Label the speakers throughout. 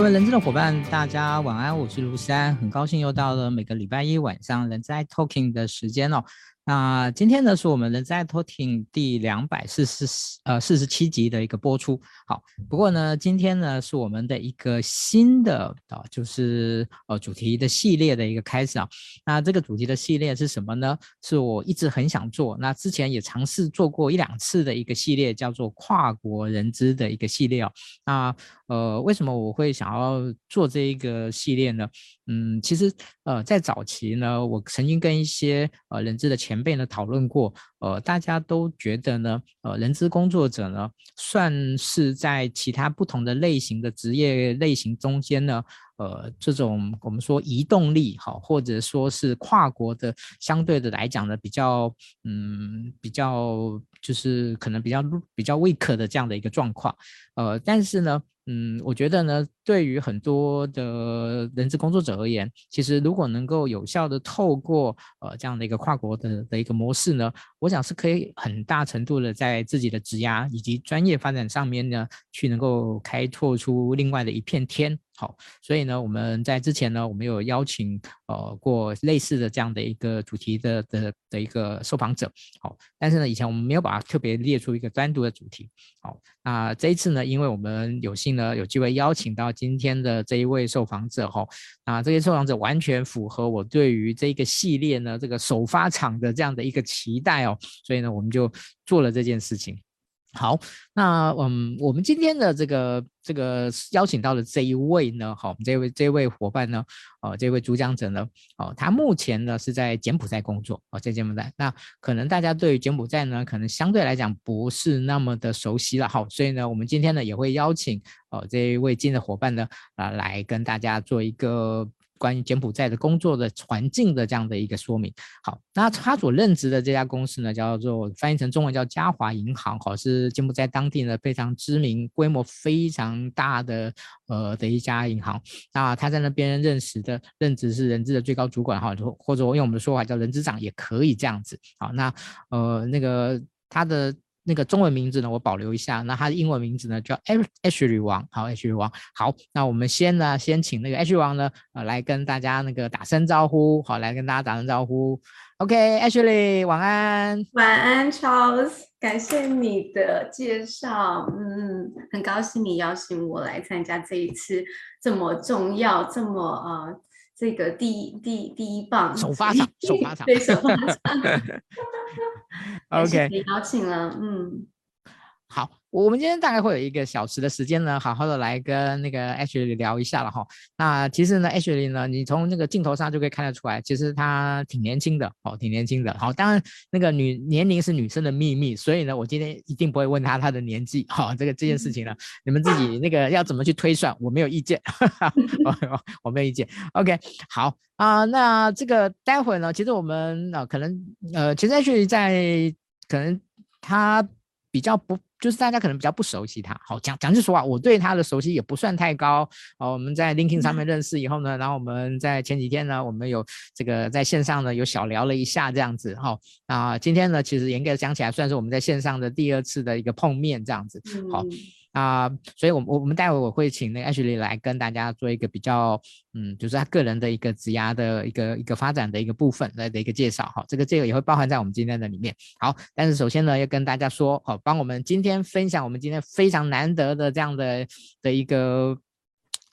Speaker 1: 各位人资的伙伴，大家晚安，我是卢山，很高兴又到了每个礼拜一晚上人资 talking 的时间哦。那今天呢，是我们人资 iTalking 第两百四十呃四十七集的一个播出。好，不过呢，今天呢是我们的一个新的啊，就是呃主题的系列的一个开始啊。那这个主题的系列是什么呢？是我一直很想做，那之前也尝试做过一两次的一个系列，叫做跨国人资的一个系列哦。那呃，为什么我会想要做这一个系列呢？嗯，其实呃，在早期呢，我曾经跟一些呃人资的前辈呢讨论过，呃，大家都觉得呢，呃，人资工作者呢，算是在其他不同的类型的职业类型中间呢，呃，这种我们说移动力好，或者说是跨国的，相对的来讲呢，比较嗯，比较就是可能比较比较 weak 的这样的一个状况，呃，但是呢。嗯，我觉得呢，对于很多的人资工作者而言，其实如果能够有效的透过呃这样的一个跨国的的一个模式呢，我想是可以很大程度的在自己的职涯以及专业发展上面呢，去能够开拓出另外的一片天。好，所以呢，我们在之前呢，我们有邀请呃过类似的这样的一个主题的的的一个受访者，好，但是呢，以前我们没有把它特别列出一个单独的主题，好，那这一次呢，因为我们有幸呢有机会邀请到今天的这一位受访者，哈，那这些受访者完全符合我对于这个系列呢这个首发场的这样的一个期待哦，所以呢，我们就做了这件事情。好，那嗯，我们今天的这个这个邀请到的这一位呢，好，我们这位这位伙伴呢，哦，这位主讲者呢，哦，他目前呢是在柬埔寨工作，哦，在柬埔寨。那可能大家对于柬埔寨呢，可能相对来讲不是那么的熟悉了，好，所以呢，我们今天呢也会邀请哦这一位新的伙伴呢，啊，来跟大家做一个。关于柬埔寨的工作的环境的这样的一个说明。好，那他所任职的这家公司呢，叫做翻译成中文叫嘉华银行，好，是柬埔寨当地呢非常知名、规模非常大的呃的一家银行。那他在那边认识的任职是人资的最高主管，哈，或者我用我们的说法叫人资长也可以这样子。好，那呃那个他的。那个中文名字呢，我保留一下。那他的英文名字呢，叫 Ashley 王。好，Ashley 王。好，那我们先呢，先请那个 Ashley 王呢，呃，来跟大家那个打声招呼。好，来跟大家打声招呼。OK，Ashley，晚安。
Speaker 2: 晚安，Charles。感谢你的介绍。嗯，很高兴你邀请我来参加这一次这么重要、这么呃。这个第一第一第一棒
Speaker 1: 首发场，首发场，
Speaker 2: 对，首发场。
Speaker 1: OK，
Speaker 2: 你邀请了，嗯，
Speaker 1: 好。我们今天大概会有一个小时的时间呢，好好的来跟那个 Ashley 聊一下了哈。那其实呢，Ashley 呢，你从那个镜头上就可以看得出来，其实她挺年轻的，哦，挺年轻的。好，当然那个女年龄是女生的秘密，所以呢，我今天一定不会问她她的年纪。好，这个这件事情呢，你们自己那个要怎么去推算，我没有意见，我没有意见。OK，好啊，那这个待会呢，其实我们啊，可能呃，其实 Ashley 在可能她比较不。就是大家可能比较不熟悉他，好，讲讲句实话，我对他的熟悉也不算太高。哦，我们在 LinkedIn 上面认识以后呢，然后我们在前几天呢，我们有这个在线上呢有小聊了一下这样子，哈，啊，今天呢其实严格讲起来算是我们在线上的第二次的一个碰面这样子，好。啊、所以我，我我们待会我会请那个 Ashley 来跟大家做一个比较，嗯，就是他个人的一个职涯的一个一个发展的一个部分来的一个介绍，哈，这个这个也会包含在我们今天的里面。好，但是首先呢，要跟大家说，好，帮我们今天分享我们今天非常难得的这样的的一个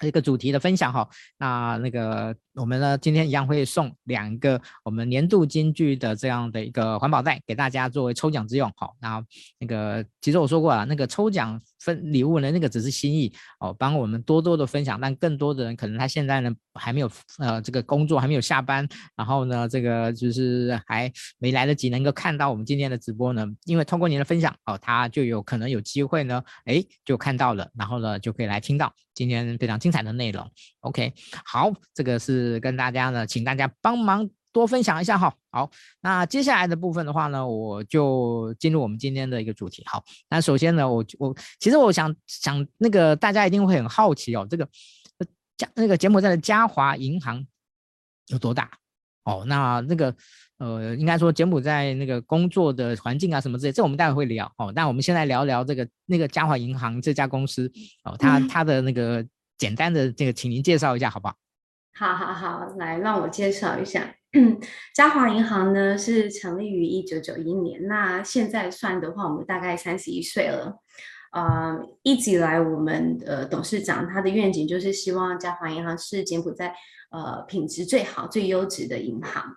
Speaker 1: 一个主题的分享，哈，那那个。我们呢，今天一样会送两个我们年度金句的这样的一个环保袋给大家作为抽奖之用。好，那那个其实我说过了，那个抽奖分礼物呢，那个只是心意哦，帮我们多多的分享。但更多的人可能他现在呢还没有呃这个工作还没有下班，然后呢这个就是还没来得及能够看到我们今天的直播呢，因为通过您的分享哦，他就有可能有机会呢，哎就看到了，然后呢就可以来听到今天非常精彩的内容。OK，好，这个是。是跟大家呢，请大家帮忙多分享一下哈。好，那接下来的部分的话呢，我就进入我们今天的一个主题。好，那首先呢，我我其实我想想那个大家一定会很好奇哦，这个加那个柬埔寨的嘉华银行有多大？哦，那那个呃，应该说柬埔寨那个工作的环境啊什么之类，这我们待会会聊哦。那我们先来聊聊这个那个嘉华银行这家公司哦，它它的那个。简单的这个，请您介绍一下好不好？
Speaker 2: 好好好，来让我介绍一下。嘉华银行呢是成立于一九九一年，那现在算的话，我们大概三十一岁了。呃，一直以来，我们呃董事长他的愿景就是希望嘉华银行是柬埔寨呃品质最好、最优质的银行。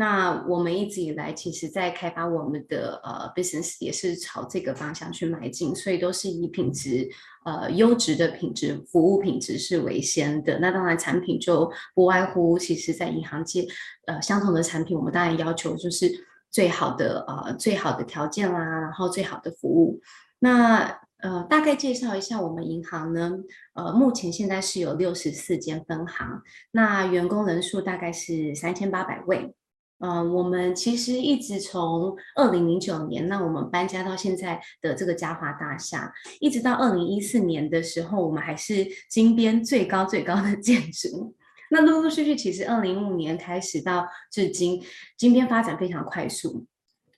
Speaker 2: 那我们一直以来，其实在开发我们的呃 business 也是朝这个方向去迈进，所以都是以品质呃优质的品质服务品质是为先的。那当然产品就不外乎，其实在银行界呃相同的产品，我们当然要求就是最好的呃最好的条件啦，然后最好的服务。那呃大概介绍一下我们银行呢，呃目前现在是有六十四间分行，那员工人数大概是三千八百位。嗯、我们其实一直从二零零九年，那我们搬家到现在的这个嘉华大厦，一直到二零一四年的时候，我们还是金边最高最高的建筑。那陆陆续续，其实二零一五年开始到至今，金边发展非常快速，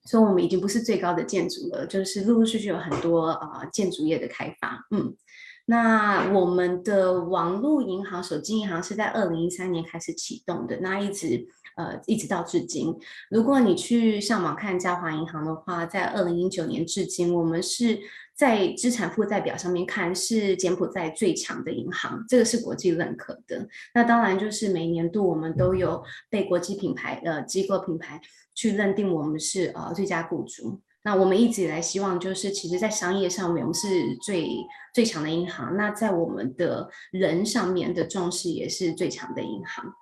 Speaker 2: 所以我们已经不是最高的建筑了，就是陆陆续续有很多呃建筑业的开发。嗯，那我们的网络银行、手机银行是在二零一三年开始启动的，那一直。呃，一直到至今，如果你去上网看嘉华银行的话，在二零一九年至今，我们是在资产负债表上面看是柬埔寨最强的银行，这个是国际认可的。那当然就是每年度我们都有被国际品牌呃机构品牌去认定我们是呃最佳雇主。那我们一直以来希望就是，其实在商业上面我们是最最强的银行，那在我们的人上面的重视也是最强的银行。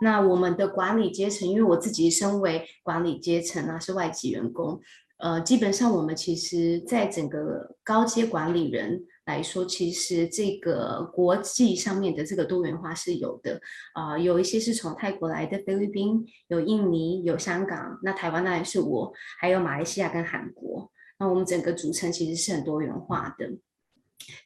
Speaker 2: 那我们的管理阶层，因为我自己身为管理阶层啊，是外籍员工，呃，基本上我们其实在整个高阶管理人来说，其实这个国际上面的这个多元化是有的，啊、有一些是从泰国来的，菲律宾有印尼有香港，那台湾当然是我，还有马来西亚跟韩国，那我们整个组成其实是很多元化的。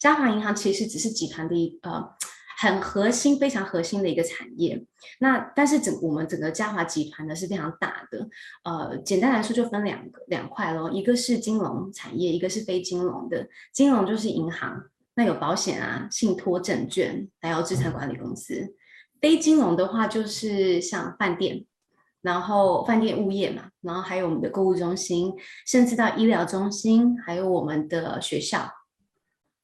Speaker 2: 嘉华银行其实只是集团的一呃。很核心、非常核心的一个产业。那但是整我们整个嘉华集团呢是非常大的。呃，简单来说就分两个两块喽，一个是金融产业，一个是非金融的。金融就是银行，那有保险啊、信托证券，还有资产管理公司。非金融的话就是像饭店，然后饭店物业嘛，然后还有我们的购物中心，甚至到医疗中心，还有我们的学校。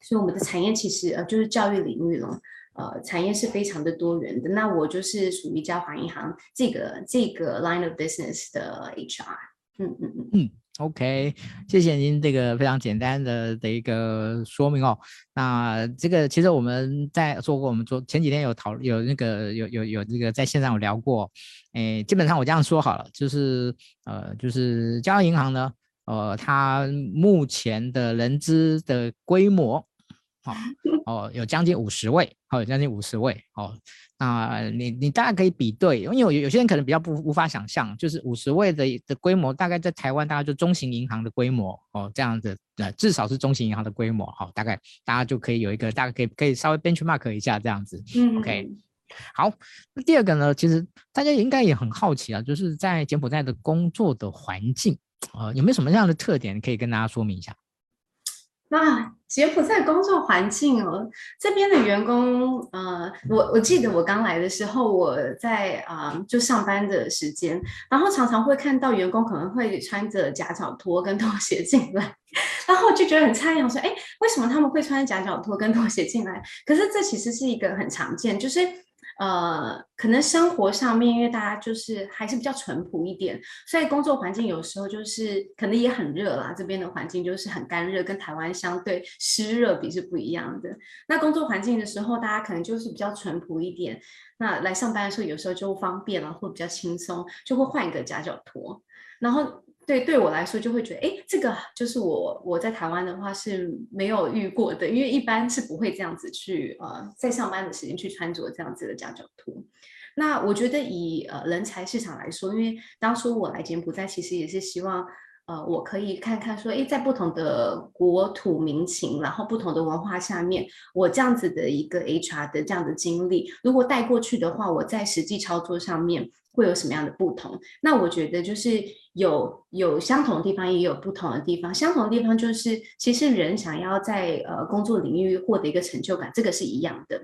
Speaker 2: 所以我们的产业其实呃就是教育领域了。呃，产业是非常的多元的。那我就是属于交行银行这个这个 line of business 的 HR。嗯嗯嗯嗯
Speaker 1: ，OK，谢谢您这个非常简单的的一个说明哦。那这个其实我们在做过，我们昨前几天有讨有那个有有有这个在线上有聊过。诶，基本上我这样说好了，就是呃，就是交行银行呢，呃，它目前的人资的规模。哦哦，有将近五十位，好、哦，有将近五十位，哦，那你你大概可以比对，因为有有些人可能比较不无法想象，就是五十位的的规模，大概在台湾大概就中型银行的规模，哦，这样子，呃，至少是中型银行的规模，好、哦，大概大家就可以有一个，大概可以可以稍微 benchmark 一下这样子，嗯，OK，好，那第二个呢，其实大家应该也很好奇啊，就是在柬埔寨的工作的环境，呃，有没有什么样的特点可以跟大家说明一下？
Speaker 2: 那柬埔寨工作环境哦，这边的员工，呃，我我记得我刚来的时候，我在啊、就上班的时间，然后常常会看到员工可能会穿着夹脚拖跟拖鞋进来，然后我就觉得很诧异，我说，哎，为什么他们会穿夹脚拖跟拖鞋进来？可是这其实是一个很常见，就是。呃，可能生活上面，因为大家就是还是比较淳朴一点，所以工作环境有时候就是可能也很热啦。这边的环境就是很干热，跟台湾相对湿热比是不一样的。那工作环境的时候，大家可能就是比较淳朴一点。那来上班的时候，有时候就方便了，或比较轻松，就会换一个夹脚拖，然后。对，对我来说就会觉得，哎，这个就是我我在台湾的话是没有遇过的，因为一般是不会这样子去呃，在上班的时间去穿着这样子的夹脚拖。那我觉得以呃人才市场来说，因为当初我来柬埔寨，其实也是希望。呃，我可以看看说，诶，在不同的国土民情，然后不同的文化下面，我这样子的一个 HR 的这样的经历，如果带过去的话，我在实际操作上面会有什么样的不同？那我觉得就是有有相同的地方，也有不同的地方。相同的地方就是，其实人想要在呃工作领域获得一个成就感，这个是一样的。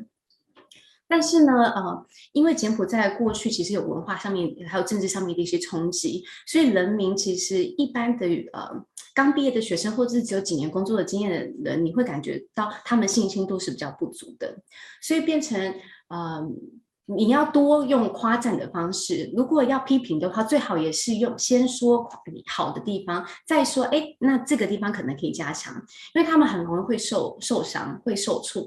Speaker 2: 但是呢，呃，因为柬埔寨过去其实有文化上面还有政治上面的一些冲击，所以人民其实一般的呃刚毕业的学生或者是只有几年工作的经验的人，你会感觉到他们信心度是比较不足的，所以变成呃你要多用夸赞的方式，如果要批评的话，最好也是用先说好的地方，再说哎，那这个地方可能可以加强，因为他们很容易会受受伤，会受挫。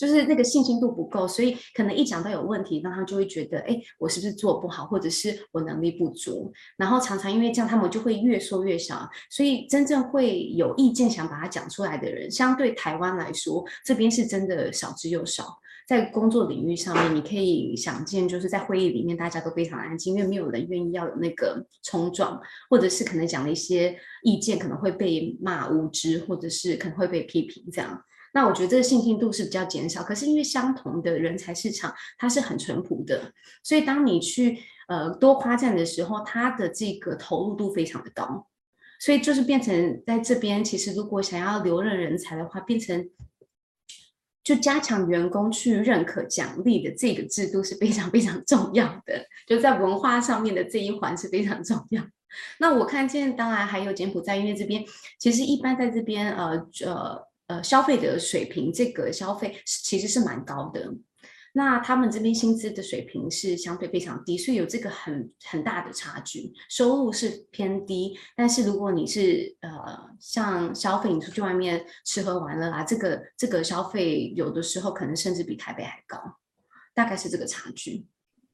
Speaker 2: 就是那个信心度不够，所以可能一讲到有问题，那他就会觉得，哎，我是不是做不好，或者是我能力不足？然后常常因为这样，他们就会越说越小。所以真正会有意见想把它讲出来的人，相对台湾来说，这边是真的少之又少。在工作领域上面，你可以想见，就是在会议里面大家都非常安静，因为没有人愿意要有那个冲撞，或者是可能讲了一些意见，可能会被骂无知，或者是可能会被批评这样。那我觉得这个信心度是比较减少，可是因为相同的人才市场，它是很淳朴的，所以当你去呃多夸赞的时候，它的这个投入度非常的高，所以就是变成在这边，其实如果想要留任人才的话，变成就加强员工去认可奖励的这个制度是非常非常重要的，就在文化上面的这一环是非常重要。那我看见，当然还有柬埔寨，因为这边其实一般在这边呃呃。呃，消费的水平，这个消费其实是蛮高的。那他们这边薪资的水平是相对非常低，所以有这个很很大的差距，收入是偏低。但是如果你是呃，像消费，你出去外面吃喝玩乐啊，这个这个消费有的时候可能甚至比台北还高，大概是这个差距。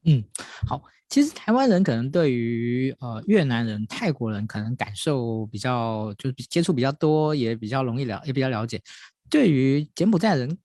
Speaker 1: 嗯，好。其实台湾人可能对于呃越南人、泰国人可能感受比较，就是接触比较多，也比较容易了，也比较了解。对于柬埔寨人，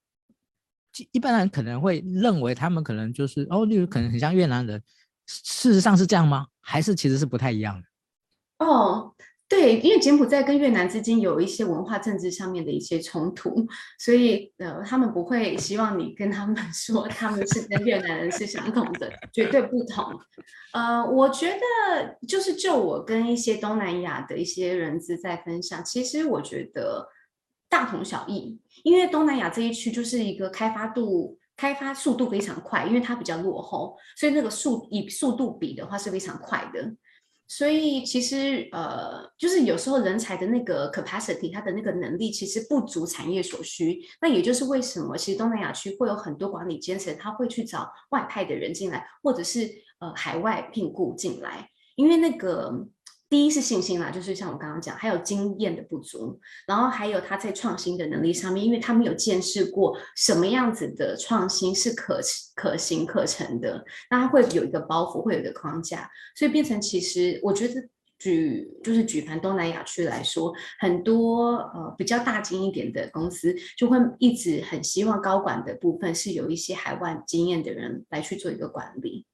Speaker 1: 一般人可能会认为他们可能就是哦，例如可能很像越南人，事实上是这样吗？还是其实是不太一样的？
Speaker 2: 哦。对，因为柬埔寨跟越南之间有一些文化政治上面的一些冲突，所以呃，他们不会希望你跟他们 说他们是跟越南人是相同的，绝对不同。呃，我觉得就是就我跟一些东南亚的一些人资在分享，其实我觉得大同小异，因为东南亚这一区就是一个开发度、开发速度非常快，因为它比较落后，所以那个速以速度比的话是非常快的。所以其实呃，就是有时候人才的那个 capacity，他的那个能力其实不足产业所需。那也就是为什么其实东南亚区会有很多管理阶层，他会去找外派的人进来，或者是呃海外聘雇进来，因为那个。第一是信心啦，就是像我刚刚讲，还有经验的不足，然后还有他在创新的能力上面，因为他没有见识过什么样子的创新是可可行可成的，那他会有一个包袱，会有一个框架，所以变成其实我觉得举就是举凡东南亚区来说，很多呃比较大金一点的公司就会一直很希望高管的部分是有一些海外经验的人来去做一个管理，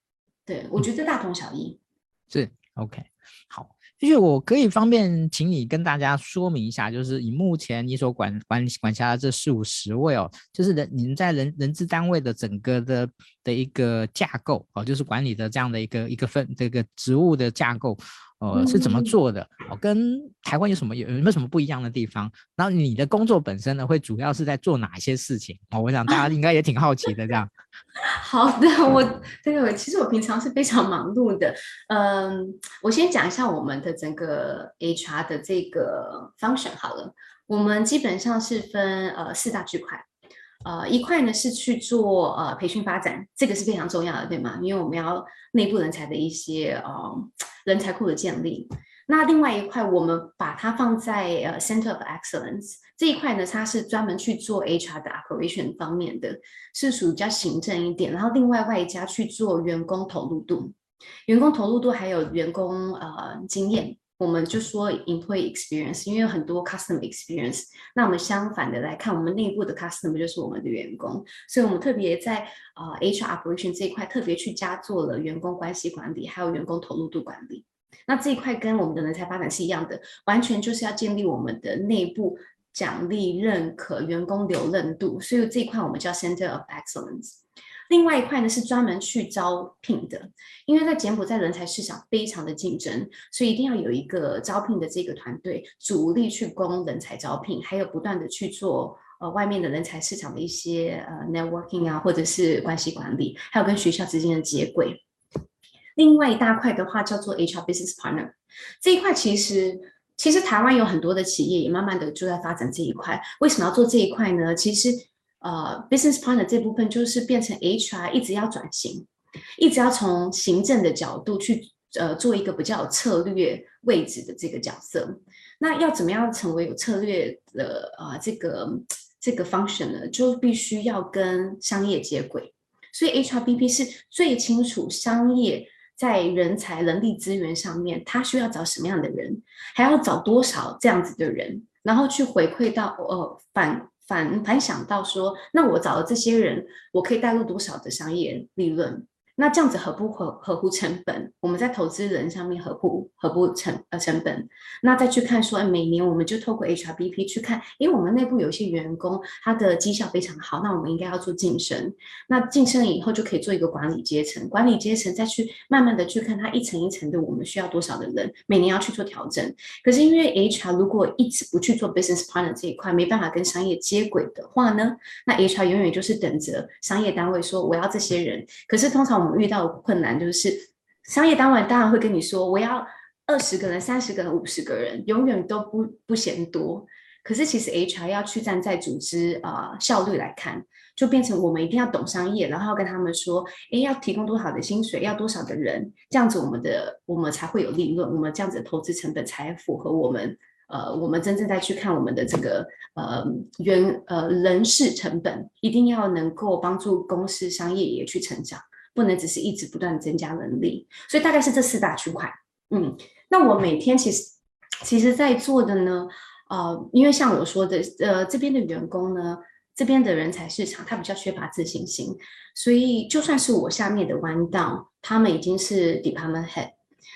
Speaker 2: 对，我觉得大同小异，
Speaker 1: 是 OK 好。就是我可以方便请你跟大家说明一下，就是以目前你所管管管辖的这四五十位哦，就是人您在人人资单位的整个的的一个架构哦，就是管理的这样的一个一个分这个职务的架构。呃，是怎么做的？哦，跟台湾有什么有有没有什么不一样的地方？然后你的工作本身呢，会主要是在做哪些事情？哦，我想大家应该也挺好奇的，这样。
Speaker 2: 好的，我这个其实我平常是非常忙碌的。嗯，我先讲一下我们的整个 HR 的这个 function 好了。我们基本上是分呃四大区块。呃，一块呢是去做呃培训发展，这个是非常重要的，对吗？因为我们要内部人才的一些呃人才库的建立。那另外一块，我们把它放在呃 Center of Excellence 这一块呢，它是专门去做 HR 的 operation 方面的，是属于比较行政一点。然后另外外加去做员工投入度，员工投入度还有员工呃经验。我们就说 employee experience，因为有很多 customer experience。那我们相反的来看，我们内部的 customer 就是我们的员工，所以我们特别在啊、HR operation 这一块特别去加做了员工关系管理，还有员工投入度管理。那这一块跟我们的人才发展是一样的，完全就是要建立我们的内部奖励、认可、员工留任度。所以这一块我们叫 Center of Excellence。另外一块呢是专门去招聘的，因为在柬埔寨人才市场非常的竞争，所以一定要有一个招聘的这个团队主力去供人才招聘，还有不断的去做呃外面的人才市场的一些呃 networking 啊，或者是关系管理，还有跟学校之间的接轨。另外一大块的话叫做 HR Business Partner，这一块其实其实台湾有很多的企业也慢慢的就在发展这一块。为什么要做这一块呢？其实呃 Business Partner 这部分就是变成 HR 一直要转型，一直要从行政的角度去呃做一个比较有策略位置的这个角色。那要怎么样成为有策略的啊、这个这个 function 呢？就必须要跟商业接轨。所以 HRBP 是最清楚商业。在人才、人力资源上面，他需要找什么样的人，还要找多少这样子的人，然后去回馈到呃反反反想到说，那我找了这些人，我可以带入多少的商业利润？那这样子合不合合乎成本？我们在投资人上面合不合不成呃成本？那再去看说，每年我们就透过 HRBP 去看，因为我们内部有一些员工他的绩效非常好，那我们应该要做晋升。那晋升了以后就可以做一个管理阶层，管理阶层再去慢慢的去看它一层一层的，我们需要多少的人，每年要去做调整。可是因为 HR 如果一直不去做 business partner 这一块，没办法跟商业接轨的话呢，那 HR 永远就是等着商业单位说我要这些人。可是通常我们遇到困难就是，商业单位当然会跟你说，我要二十个人、三十个人、五十个人，永远都不不嫌多。可是其实 HR 要去站在组织啊、呃、效率来看，就变成我们一定要懂商业，然后跟他们说，诶，要提供多少的薪水，要多少的人，这样子我们的我们才会有利润，我们这样子的投资成本才符合我们呃我们真正在去看我们的这个呃人呃人事成本，一定要能够帮助公司商业也去成长。不能只是一直不断增加能力，所以大概是这四大区块。嗯，那我每天其实其实在做的呢，呃，因为像我说的，呃，这边的员工呢，这边的人才市场，他比较缺乏自信心，所以就算是我下面的弯道他们已经是 department head，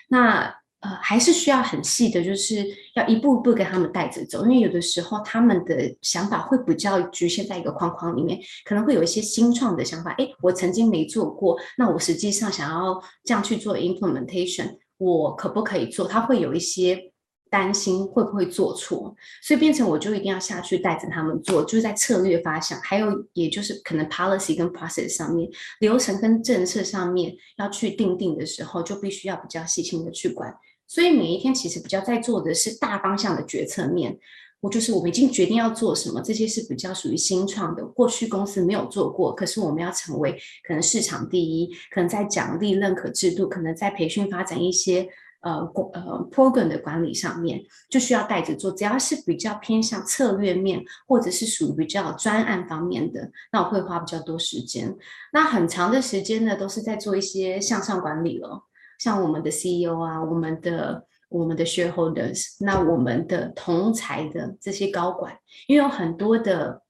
Speaker 2: 那。呃，还是需要很细的，就是要一步一步跟他们带着走，因为有的时候他们的想法会比较局限在一个框框里面，可能会有一些新创的想法。诶，我曾经没做过，那我实际上想要这样去做 implementation，我可不可以做？他会有一些担心会不会做错，所以变成我就一定要下去带着他们做，就是在策略发想，还有也就是可能 policy 跟 process 上面，流程跟政策上面要去定定的时候，就必须要比较细心的去管。所以每一天其实比较在做的是大方向的决策面，我就是我们已经决定要做什么，这些是比较属于新创的，过去公司没有做过，可是我们要成为可能市场第一，可能在奖励认可制度，可能在培训发展一些呃呃 program 的管理上面，就需要带着做。只要是比较偏向策略面，或者是属于比较专案方面的，那我会花比较多时间。那很长的时间呢，都是在做一些向上管理了。像我们的 CEO 啊，我们的我们的 shareholders，那我们的同才的这些高管，因为有很多的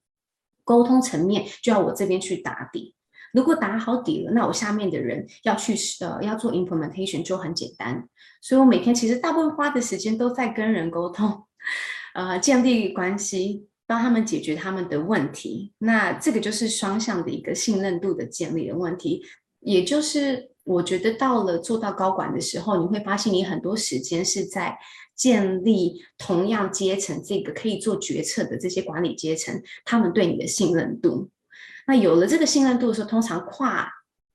Speaker 2: 沟通层面，就要我这边去打底。如果打好底了，那我下面的人要去呃要做 implementation 就很简单。所以我每天其实大部分花的时间都在跟人沟通，呃，建立关系，帮他们解决他们的问题。那这个就是双向的一个信任度的建立的问题，也就是。我觉得到了做到高管的时候，你会发现你很多时间是在建立同样阶层这个可以做决策的这些管理阶层，他们对你的信任度。那有了这个信任度的时候，通常跨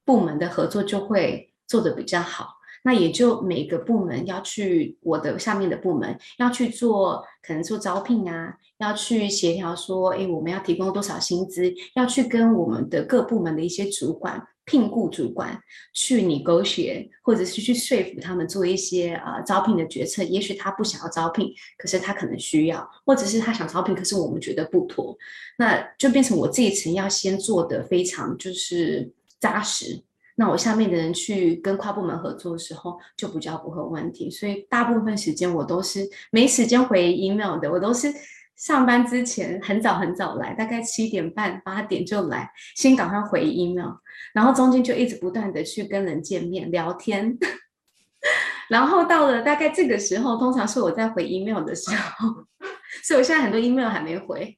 Speaker 2: 部门的合作就会做得比较好。那也就每个部门要去我的下面的部门要去做，可能做招聘啊，要去协调说，诶，我们要提供多少薪资，要去跟我们的各部门的一些主管。聘雇主管去 negotiate，或者是去说服他们做一些呃招聘的决策。也许他不想要招聘，可是他可能需要，或者是他想招聘，可是我们觉得不妥，那就变成我这一层要先做得非常就是扎实。那我下面的人去跟跨部门合作的时候，就比较不会有问题。所以大部分时间我都是没时间回 email 的，我都是。上班之前很早很早来，大概七点半八点就来，先赶快回 email，然后中间就一直不断的去跟人见面聊天，然后到了大概这个时候，通常是我在回 email 的时候，所以我现在很多 email 还没回。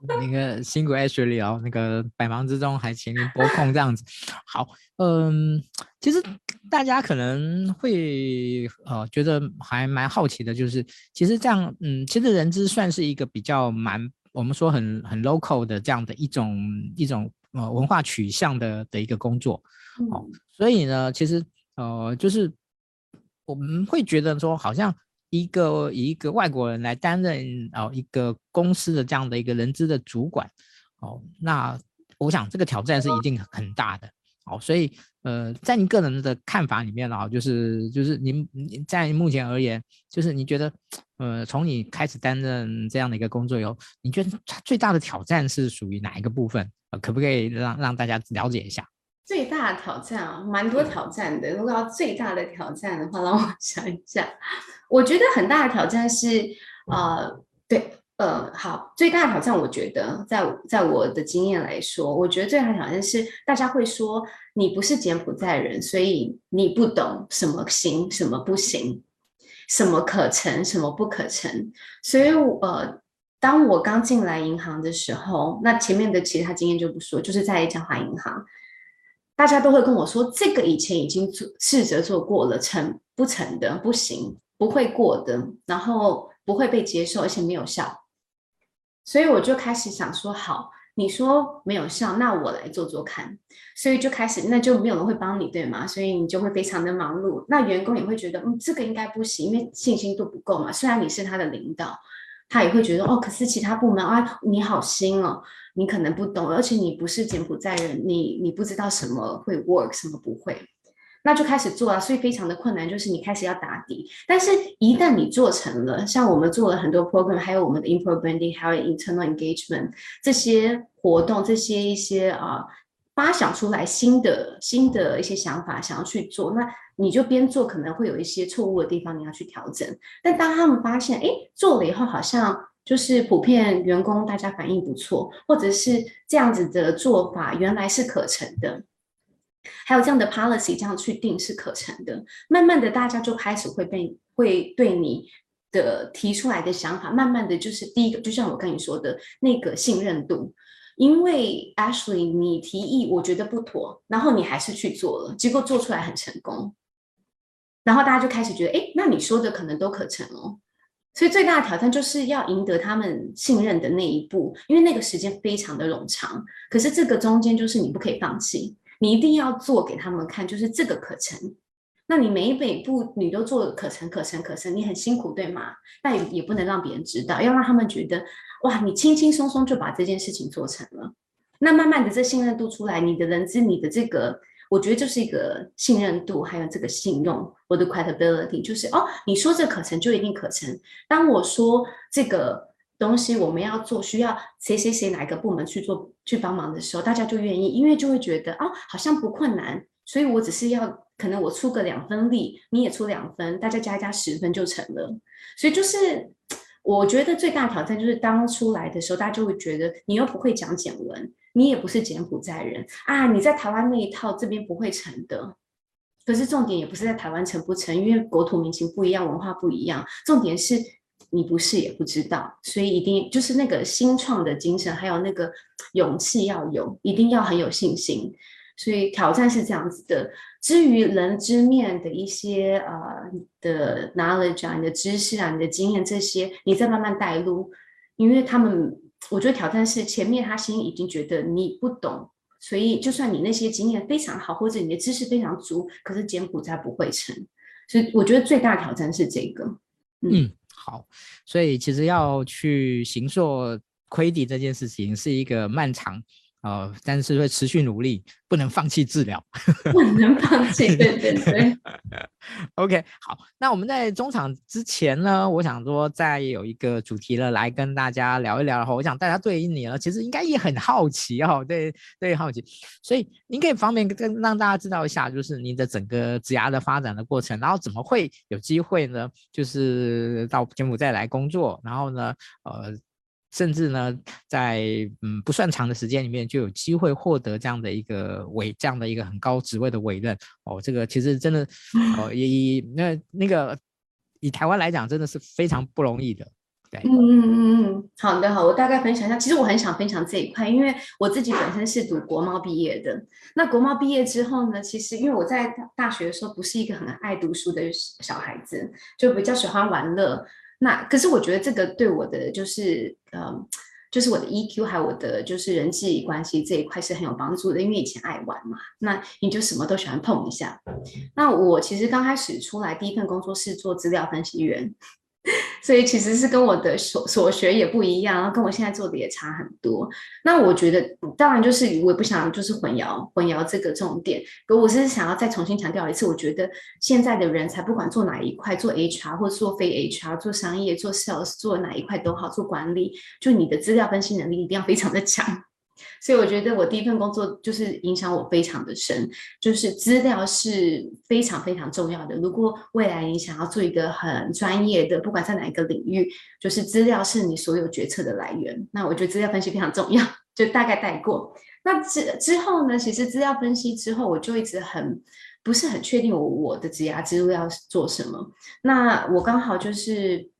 Speaker 1: 那个辛苦 Ashley 哦，那个百忙之中还请您拨空这样子。好，嗯，其实大家可能会呃觉得还蛮好奇的，就是其实这样，嗯，其实人资算是一个比较蛮我们说很很 local 的这样的一种一种呃文化取向的的一个工作，哦，所以呢，其实呃就是我们会觉得说，好像一个以一个外国人来担任哦一个公司的这样的一个人资的主管，哦，那我想这个挑战是一定很大的，哦，所以。呃，在你个人的看法里面啊，就是就是您你在目前而言，就是你觉得，呃，从你开始担任这样的一个工作以后，你觉得最大的挑战是属于哪一个部分？呃，可不可以让让大家了解一下？
Speaker 2: 最大的挑战啊，蛮多挑战的。如果要最大的挑战的话，让我想一下，我觉得很大的挑战是，呃，对。呃，好，最大的挑战，我觉得在在我的经验来说，我觉得最大的挑战是大家会说你不是柬埔寨人，所以你不懂什么行，什么不行，什么可成，什么不可成。所以，呃，当我刚进来银行的时候，那前面的其他经验就不说，就是在一家华银行，大家都会跟我说，这个以前已经做试着做过了，成不成的，不行，不会过的，然后不会被接受，而且没有效。所以我就开始想说，好，你说没有效，那我来做做看。所以就开始，那就没有人会帮你，对吗？所以你就会非常的忙碌。那员工也会觉得，嗯，这个应该不行，因为信心度不够嘛。虽然你是他的领导，他也会觉得，哦，可是其他部门啊，你好新哦，你可能不懂，而且你不是柬埔寨人，你你不知道什么会 work，什么不会。那就开始做啊，所以非常的困难，就是你开始要打底。但是，一旦你做成了，像我们做了很多 program，还有我们的 employee branding，还有 internal engagement 这些活动，这些一些啊，发想出来新的新的一些想法，想要去做，那你就边做，可能会有一些错误的地方，你要去调整。但当他们发现，哎，做了以后好像就是普遍员工大家反应不错，或者是这样子的做法原来是可成的。还有这样的 policy，这样去定是可成的。慢慢的，大家就开始会被会对你的提出来的想法，慢慢的就是第一个，就像我跟你说的那个信任度。因为 Ashley，你提议我觉得不妥，然后你还是去做了，结果做出来很成功，然后大家就开始觉得，哎，那你说的可能都可成哦。所以最大的挑战就是要赢得他们信任的那一步，因为那个时间非常的冗长。可是这个中间就是你不可以放弃。你一定要做给他们看，就是这个可成。那你每一每步你都做可成、可成、可成，你很辛苦，对吗？但也也不能让别人知道，要让他们觉得哇，你轻轻松松就把这件事情做成了。那慢慢的这信任度出来，你的人资，你的这个，我觉得就是一个信任度，还有这个信用，我的 credibility，就是哦，你说这可成就一定可成。当我说这个。东西我们要做，需要谁谁谁哪个部门去做去帮忙的时候，大家就愿意，因为就会觉得哦，好像不困难，所以我只是要可能我出个两分力，你也出两分，大家加加十分就成了。所以就是我觉得最大的挑战就是当出来的时候，大家就会觉得你又不会讲简文，你也不是柬埔寨人啊，你在台湾那一套这边不会成的。可是重点也不是在台湾成不成，因为国土民情不一样，文化不一样，重点是。你不是也不知道，所以一定就是那个新创的精神，还有那个勇气要有，一定要很有信心。所以挑战是这样子的。至于人之面的一些呃的 knowledge 啊，你的知识啊，你的经验这些，你再慢慢带入。因为他们，我觉得挑战是前面他心里已经觉得你不懂，所以就算你那些经验非常好，或者你的知识非常足，可是柬埔寨不会成。所以我觉得最大挑战是这个，嗯好，所以其实要去行做亏底这件事情是一个漫长，呃，但是会持续努力，不能放弃治疗，不能放弃，对对对。OK，好，那我们在中场之前呢，我想说再有一个主题了，来跟大家聊一聊。我想大家对于你呢，其实应该也很好奇哦，对对，好奇，所以您可以方便跟让大家知道一下，就是您的整个职涯的发展的过程，然后怎么会有机会呢？就是到柬埔寨来工作，然后呢，呃。甚至呢，在嗯不算长的时间里面，就有机会获得这样的一个委这样的一个很高职位的委任哦。这个其实真的哦，以那那个以台湾来讲，真的是非常不容易的。对，嗯嗯嗯嗯，好的好，我大概分享一下。其实我很想分享这一块，因为我自己本身是读国贸毕业的。那国贸毕业之后呢，其实因为我在大学的时候不是一个很爱读书的小孩子，就比较喜欢玩乐。那可是我觉得这个对我的就是，嗯，就是我的 EQ 还有我的就是人际关系这一块是很有帮助的，因为以前爱玩嘛，那你就什么都喜欢碰一下。那我其实刚开始出来第一份工作是做资料分析员。所以其实是跟我的所所学也不一样，然后跟我现在做的也差很多。那我觉得，当然就是我也不想就是混淆混淆这个重点。可我是想要再重新强调一次，我觉得现在的人才不管做哪一块，做 HR 或做非 HR，做商业、做 sales，做哪一块都好，做管理，就你的资料分析能力一定要非常的强。所以我觉得我第一份工作就是影响我非常的深，就是资料是非常非常重要的。如果未来你想要做一个很专业的，不管在哪一个领域，就是资料是你所有决策的来源。那我觉得资料分析非常重要，就大概带过。那之之后呢，其实资料分析之后，我就一直很不是很确定我我的职涯之路要做什么。那我刚好就是。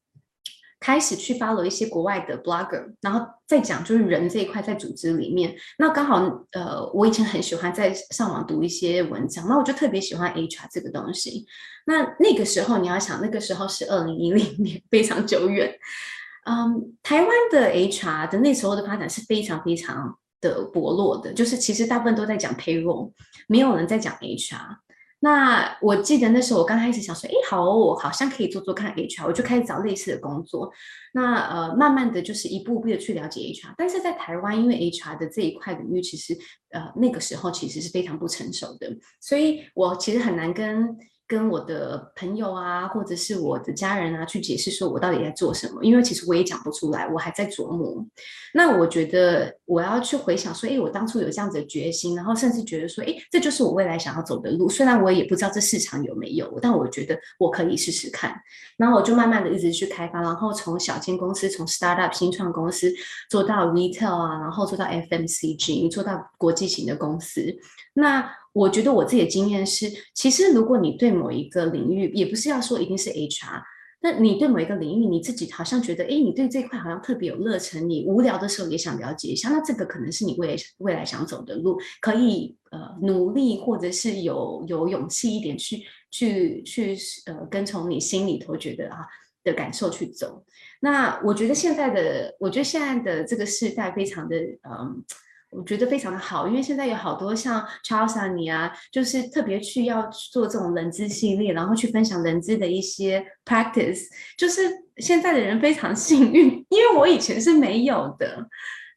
Speaker 2: 开始去 follow 一些国外的 blogger，然后再讲就是人这一块在组织里面。那刚好呃，我以前很喜欢在上网读一些文章，那我就特别喜欢 HR 这个东西。那那个时候你要想，那个时候是二零一零年，非常久远。嗯，台湾的 HR 的那时候的发展是非常非常的薄弱的，就是其实大部分都在讲 payroll，没有人在讲 HR。那我记得那时候我刚开始想说，哎，好哦，我好像可以做做看 HR，我就开始找类似的工作。那呃，慢慢的就是一步步的去了解 HR。但是在台湾，因为 HR 的这一块领域，其实呃那个时候其实是非常不成熟的，所以我其实很难跟。跟我的朋友啊，或者是我的家人啊，去解释说我到底在做什么，因为其实我也讲不出来，我还在琢磨。那我觉得我要去回想说，诶，我当初有这样子的决心，然后甚至觉得说，诶，这就是我未来想要走的路。虽然我也不知道这市场有没有，但我觉得我可以试试看。然后我就慢慢的一直去开发，然后从小金公司，从 startup 新创公司做到 retail 啊，然后做到 FMCG，做到国际型的公司。那我觉得我自己的经验是，其实如果你对某一个领域，也不是要说一定是 HR，那你对某一个领域，你自己好像觉得，哎，你对这块好像特别有热忱，你无聊的时候也想了解一下，那这个可能是你未未来想走的路，可以呃努力或者是有有勇气一点去去去呃跟从你心里头觉得啊的感受去走。那我觉得现在的，我觉得现在的这个时代非常的嗯。我觉得非常的好，因为现在有好多像 Charles 啊你啊，就是特别去要做这种人资系列，然后去分享人资的一些 practice。就是现在的人非常 幸运，因为我以前是没有的。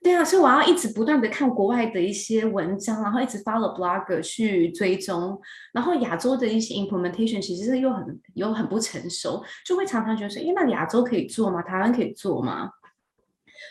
Speaker 2: 对啊，所以我要一直不断的看国外的一些文章，然后一直 follow blogger 去追踪。然后亚洲的一些 implementation 其实是又很又很不成熟，就会常常觉得说，诶，那亚洲可以做吗？台湾可以做吗？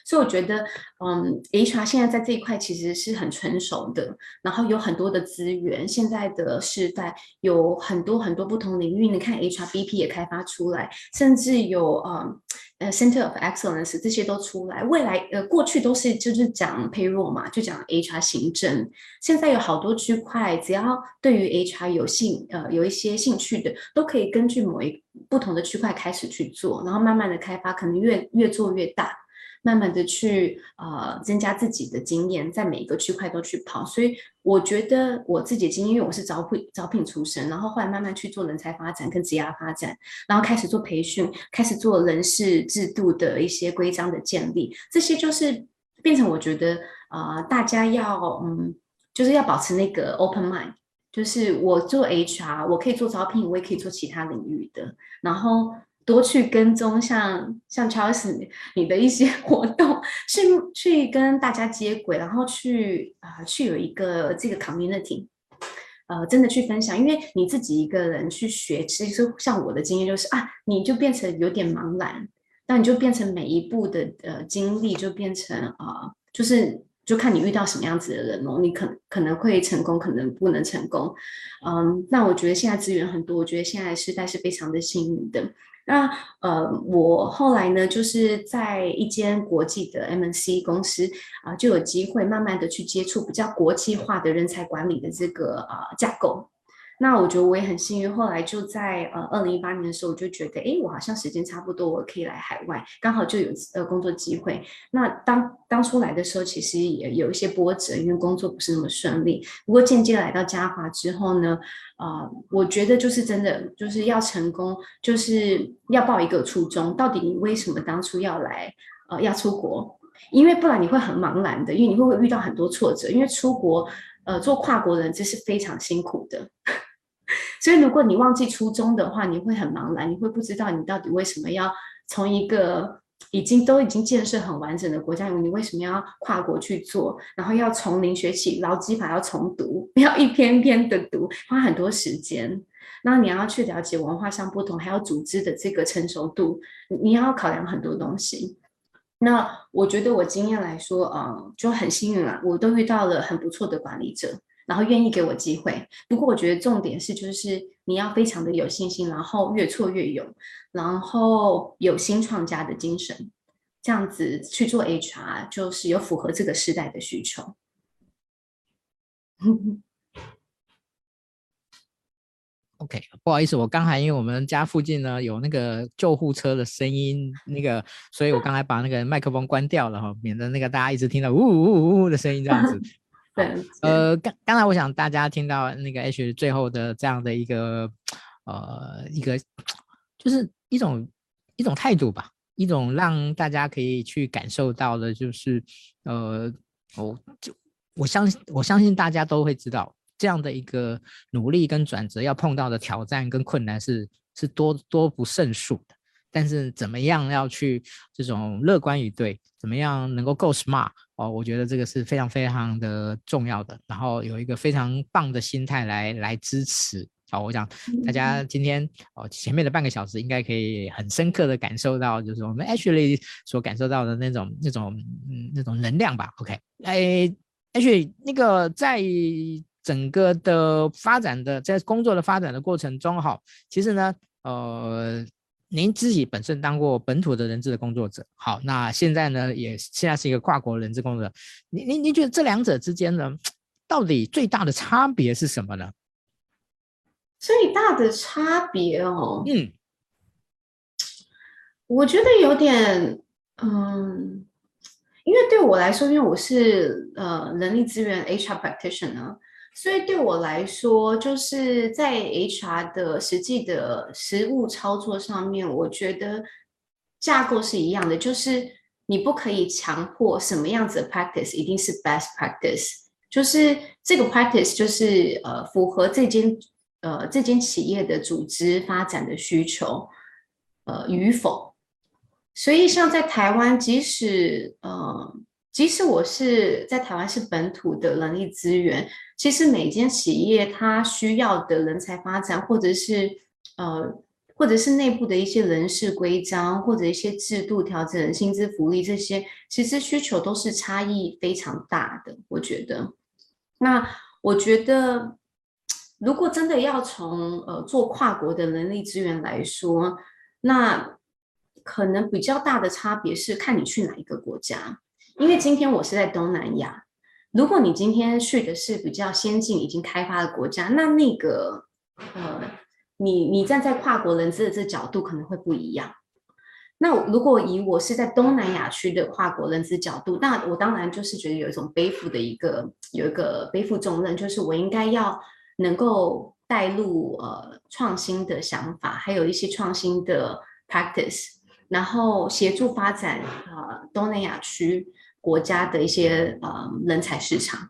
Speaker 2: 所以我觉得，嗯，HR 现在在这一块其实是很成熟的，然后有很多的资源。现在的时代有很多很多不同领域，你看 HRBP 也开发出来，甚至有嗯呃 Center of Excellence 这些都出来。未来呃过去都是就是讲 payroll 嘛，就讲 HR 行政。现在有好多区块，只要对于 HR 有兴呃有一些兴趣的，都可以根据某一不同的区块开始去做，然后慢慢的开发，可能越越做越大。慢慢的去呃增加自己的经验，在每一个区块都去跑，所以我觉得我自己的经验，因为我是招聘招聘出身，然后后来慢慢去做人才发展跟职涯发展，然后开始做培训，开始做人事制度的一些规章的建立，这些就是变成我觉得啊、大家要嗯，就是要保持那个 open mind，就是我做 HR，我可以做招聘，我也可以做其他领域的，然后。多去跟踪像像 Charles 你的一些 活动，去去跟大家接轨，然后去啊、去有一个这个 community，呃，真的去分享，因为你自己一个人去学，其实像我的经验就是啊，你就变成有点茫然，那你就变成每一步的呃经历就变成啊、就是就看你遇到什么样子的人哦，你可可能会成功，可能不能成功，嗯，那我觉得现在资源很多，我觉得现在时代是非常的幸运的。那呃，我后来呢，就是在一间国际的 MNC 公司啊、就有机会慢慢的去接触比较国际化的人才管理的这个啊、架构。那我觉得我也很幸运，后来就在呃二零一八年的时候，我就觉得，哎，我好像时间差不多，我可以来海外，刚好就有呃工作机会。那当当初来的时候，其实也有一些波折，因为工作不是那么顺利。不过间接来到嘉华之后呢，啊、呃，我觉得就是真的就是要成功，就是要抱一个初衷，到底你为什么当初要来，呃，要出国？因为不然你会很茫然的，因为你会遇到很多挫折？因为出国，呃，做跨国人这是非常辛苦的。所以如果你忘记初衷的话，你会很茫然，你会不知道你到底为什么要从一个已经都已经建设很完整的国家，你为什么要跨国去做？然后要从零学起，劳基法要重读，要一篇篇的读，花很多时间。那你要去了解文化上不同，还有组织的这个成熟度，你要考量很多东西。那我觉得我经验来说，嗯，就很幸运了，我都遇到了很不错的管理者，然后愿意给我机会。不过我觉得重点是，就是你要非常的有信心，然后越挫越勇，然后有新创家的精神，这样子去做 HR，就是有符合这个时代的需求。
Speaker 1: OK，不好意思，我刚才因为我们家附近呢有那个救护车的声音，那个，所以我刚才把那个麦克风关掉了哈，免得那个大家一直听到呜呜呜呜的声音这样子。
Speaker 2: 对，
Speaker 1: 呃，刚刚才我想大家听到那个 H 最后的这样的一个呃一个，就是一种一种态度吧，一种让大家可以去感受到的，就是呃，我就我相信我相信大家都会知道。这样的一个努力跟转折，要碰到的挑战跟困难是是多多不胜数的。但是怎么样要去这种乐观以对，怎么样能够够 smart 哦，我觉得这个是非常非常的重要的。然后有一个非常棒的心态来来支持。好，我想大家今天哦前面的半个小时应该可以很深刻的感受到，就是我们 actually 所感受到的那种那种嗯那种能量吧。OK，哎，actually 那个在。整个的发展的在工作的发展的过程中，哈，其实呢，呃，您自己本身当过本土的人资的工作者，好，那现在呢，也现在是一个跨国人资工作者，您您您觉得这两者之间呢，到底最大的差别是什么呢？
Speaker 2: 最大的差别哦，
Speaker 1: 嗯，
Speaker 2: 我觉得有点，嗯，因为对我来说，因为我是呃人力资源 HR practitioner。所以对我来说，就是在 HR 的实际的实务操作上面，我觉得架构是一样的，就是你不可以强迫什么样子的 practice 一定是 best practice，就是这个 practice 就是呃符合这间呃这间企业的组织发展的需求呃与否。所以像在台湾，即使呃。即使我是在台湾是本土的人力资源，其实每间企业它需要的人才发展，或者是呃，或者是内部的一些人事规章，或者一些制度调整、薪资福利这些，其实需求都是差异非常大的。我觉得，那我觉得，如果真的要从呃做跨国的人力资源来说，那可能比较大的差别是看你去哪一个国家。因为今天我是在东南亚，如果你今天去的是比较先进、已经开发的国家，那那个呃，你你站在跨国人资的这角度可能会不一样。那如果以我是在东南亚区的跨国人资角度，那我当然就是觉得有一种背负的一个有一个背负重任，就是我应该要能够带入呃创新的想法，还有一些创新的 practice，然后协助发展呃东南亚区。国家的一些呃人才市场，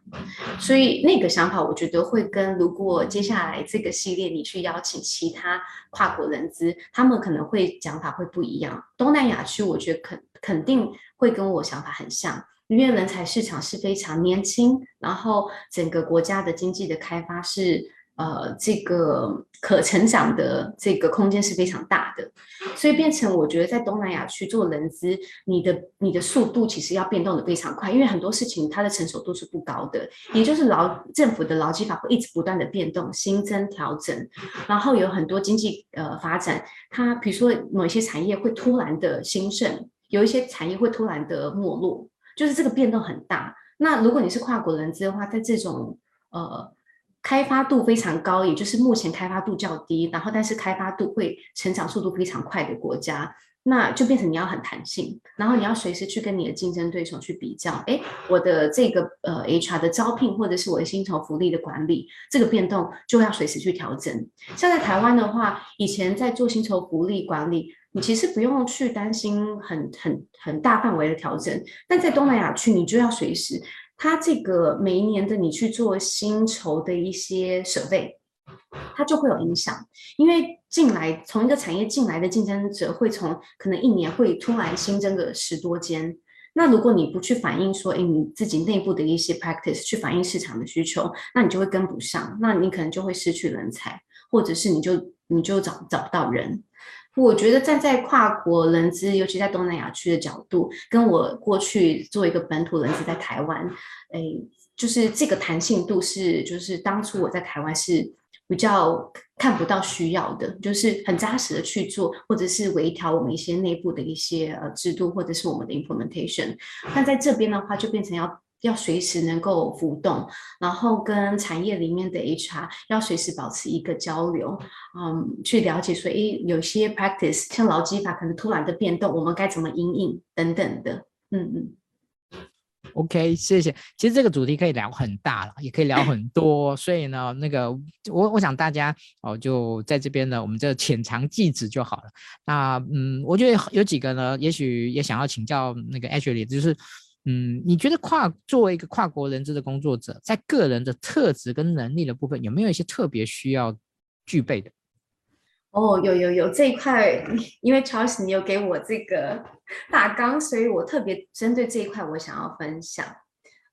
Speaker 2: 所以那个想法，我觉得会跟如果接下来这个系列你去邀请其他跨国人资，他们可能会讲法会不一样。东南亚区，我觉得肯肯定会跟我想法很像，因为人才市场是非常年轻，然后整个国家的经济的开发是。呃，这个可成长的这个空间是非常大的，所以变成我觉得在东南亚去做人资，你的你的速度其实要变动的非常快，因为很多事情它的成熟度是不高的，也就是劳政府的劳基法会一直不断的变动、新增、调整，然后有很多经济呃发展，它比如说某些产业会突然的兴盛，有一些产业会突然的没落，就是这个变动很大。那如果你是跨国人资的话，在这种呃。开发度非常高，也就是目前开发度较低，然后但是开发度会成长速度非常快的国家，那就变成你要很弹性，然后你要随时去跟你的竞争对手去比较。哎，我的这个呃 HR 的招聘或者是我的薪酬福利的管理，这个变动就要随时去调整。像在台湾的话，以前在做薪酬福利管理，你其实不用去担心很很很大范围的调整，但在东南亚区，你就要随时，它这个每一年的你去做薪酬的一些 survey。它就会有影响，因为进来从一个产业进来的竞争者会从可能一年会突然新增个十多间，那如果你不去反映说，哎，你自己内部的一些 practice 去反映市场的需求，那你就会跟不上，那你可能就会失去人才，或者是你就你就找找不到人。我觉得站在跨国人资，尤其在东南亚区的角度，跟我过去做一个本土人资在台湾，哎，就是这个弹性度是，就是当初我在台湾是。比较看不到需要的，就是很扎实的去做，或者是微调我们一些内部的一些呃制度，或者是我们的 implementation。但在这边的话，就变成要要随时能够浮动，然后跟产业里面的 HR 要随时保持一个交流，嗯，去了解说，诶，有些 practice 像劳基法可能突然的变动，我们该怎么因应等等的，嗯嗯。
Speaker 1: OK，谢谢。其实这个主题可以聊很大了，也可以聊很多。所以呢，那个我我想大家哦，就在这边呢，我们这浅尝即止就好了。那嗯，我觉得有几个呢，也许也想要请教那个 Ashley，就是嗯，你觉得跨作为一个跨国人资的工作者，在个人的特质跟能力的部分，有没有一些特别需要具备的？
Speaker 2: 哦，有有有这一块，因为 Charles 你有给我这个大纲，所以我特别针对这一块，我想要分享。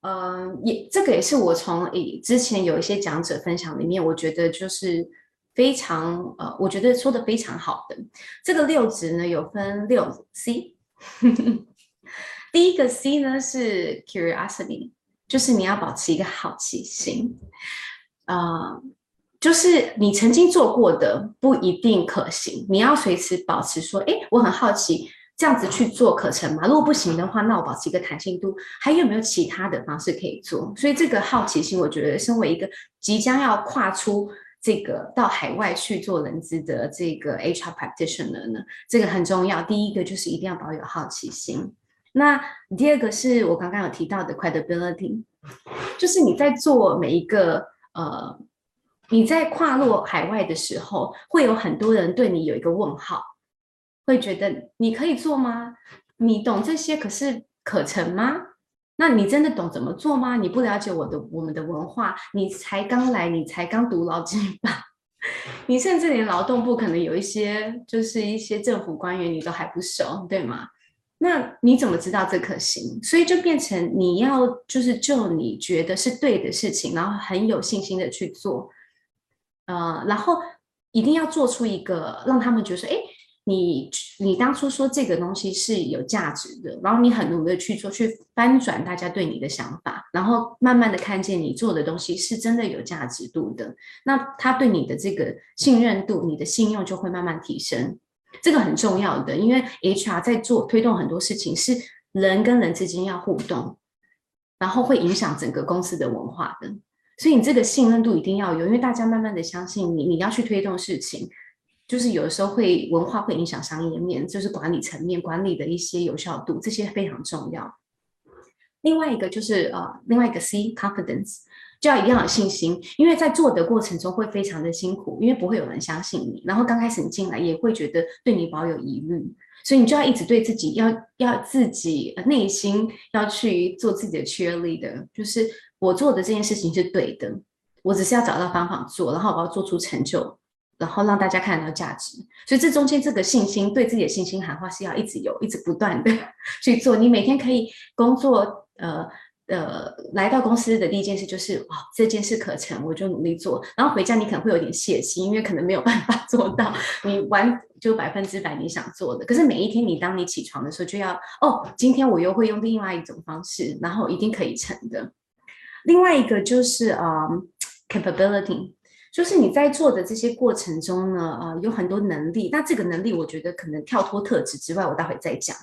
Speaker 2: 呃，也这个也是我从以之前有一些讲者分享里面，我觉得就是非常呃，我觉得说的非常好的。这个六值呢，有分六 C，第一个 C 呢是 Curiosity，就是你要保持一个好奇心，啊、就是你曾经做过的不一定可行，你要随时保持说，哎，我很好奇，这样子去做可成吗？如果不行的话，那我保持一个弹性度，还有没有其他的方式可以做？所以这个好奇心，我觉得身为一个即将要跨出这个到海外去做人资的这个 HR practitioner 呢，这个很重要。第一个就是一定要保有好奇心。那第二个是我刚刚有提到的 credibility，就是你在做每一个呃。你在跨入海外的时候，会有很多人对你有一个问号，会觉得你可以做吗？你懂这些，可是可成吗？那你真的懂怎么做吗？你不了解我的我们的文化，你才刚来，你才刚读劳基法，你甚至连劳动部可能有一些就是一些政府官员你都还不熟，对吗？那你怎么知道这可行？所以就变成你要就是就你觉得是对的事情，然后很有信心的去做。呃，然后一定要做出一个让他们觉得说，哎，你你当初说这个东西是有价值的，然后你很努力的去做，去翻转大家对你的想法，然后慢慢的看见你做的东西是真的有价值度的，那他对你的这个信任度、你的信用就会慢慢提升，这个很重要的，因为 HR 在做推动很多事情是人跟人之间要互动，然后会影响整个公司的文化的。所以你这个信任度一定要有，因为大家慢慢的相信你，你要去推动事情，就是有的时候会文化会影响商业面，就是管理层面管理的一些有效度，这些非常重要。另外一个就是呃，另外一个 C confidence 就要一定要有信心，因为在做的过程中会非常的辛苦，因为不会有人相信你，然后刚开始你进来也会觉得对你保有疑虑，所以你就要一直对自己要要自己内心要去做自己的 chili 的就是。我做的这件事情是对的，我只是要找到方法做，然后我要做出成就，然后让大家看到价值。所以这中间这个信心，对自己的信心喊话是要一直有，一直不断的 去做。你每天可以工作，呃呃，来到公司的第一件事就是，哇，这件事可成，我就努力做。然后回家你可能会有点泄气，因为可能没有办法 做到你完就百分之百你想做的。可是每一天你当你起床的时候，就要哦，今天我又会用另外一种方式，然后一定可以成的。另外一个就是呃、um，capability，就是你在做的这些过程中呢，呃，有很多能力。那这个能力，我觉得可能跳脱特质之外，我待会再讲。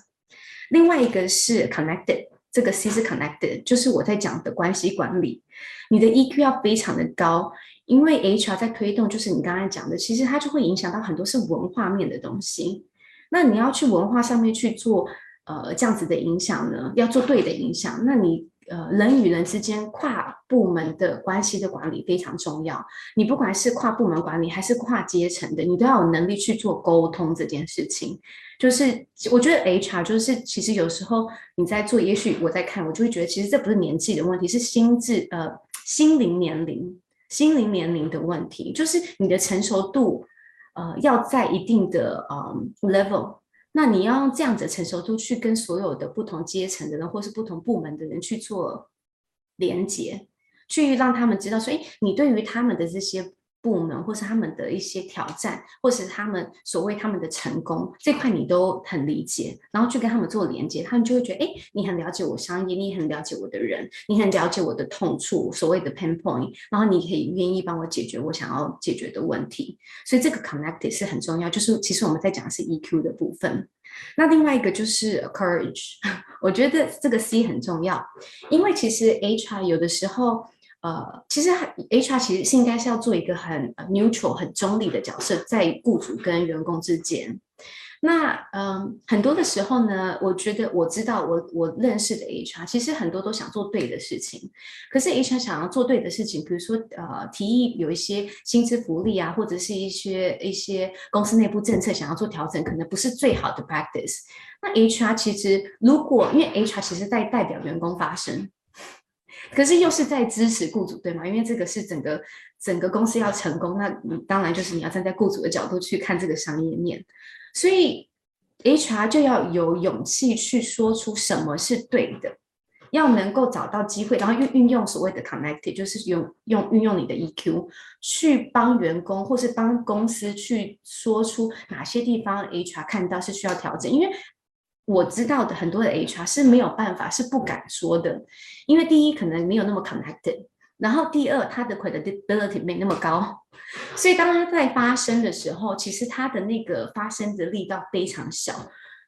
Speaker 2: 另外一个是 connected，这个 C 是 connected，就是我在讲的关系管理。你的 EQ 要非常的高，因为 HR 在推动，就是你刚才讲的，其实它就会影响到很多是文化面的东西。那你要去文化上面去做呃这样子的影响呢，要做对的影响，那你。呃，人与人之间跨部门的关系的管理非常重要。你不管是跨部门管理还是跨阶层的，你都要有能力去做沟通这件事情。就是我觉得 HR 就是其实有时候你在做，也许我在看，我就会觉得其实这不是年纪的问题，是心智呃心灵年龄心灵年龄的问题，就是你的成熟度呃要在一定的呃 level。那你要用这样子的成熟度去跟所有的不同阶层的人，或是不同部门的人去做连接，去让他们知道说，哎，你对于他们的这些。部门或是他们的一些挑战，或是他们所谓他们的成功这块，你都很理解，然后去跟他们做连接，他们就会觉得，哎，你很了解我商业，你很了解我的人，你很了解我的痛处，所谓的 pain point，然后你可以愿意帮我解决我想要解决的问题。所以这个 connected 是很重要，就是其实我们在讲的是 EQ 的部分。那另外一个就是 courage，我觉得这个 C 很重要，因为其实 HR 有的时候。呃，其实 HR 其实是应该是要做一个很 neutral、很中立的角色，在雇主跟员工之间。那嗯、很多的时候呢，我觉得我知道我我认识的 HR，其实很多都想做对的事情。可是 HR 想要做对的事情，比如说呃，提议有一些薪资福利啊，或者是一些一些公司内部政策想要做调整，可能不是最好的 practice。那 HR 其实如果因为 HR 其实在代表员工发声。可是又是在支持雇主，对吗？因为这个是整个整个公司要成功，那你当然就是你要站在雇主的角度去看这个商业面，所以 HR 就要有勇气去说出什么是对的，要能够找到机会，然后运运用所谓的 connected，就是用用运用你的 EQ 去帮员工或是帮公司去说出哪些地方 HR 看到是需要调整，因为。我知道的很多的 HR 是没有办法，是不敢说的，因为第一可能没有那么 connected，然后第二他的 credibility 没那么高，所以当他在发声的时候，其实他的那个发声的力道非常小，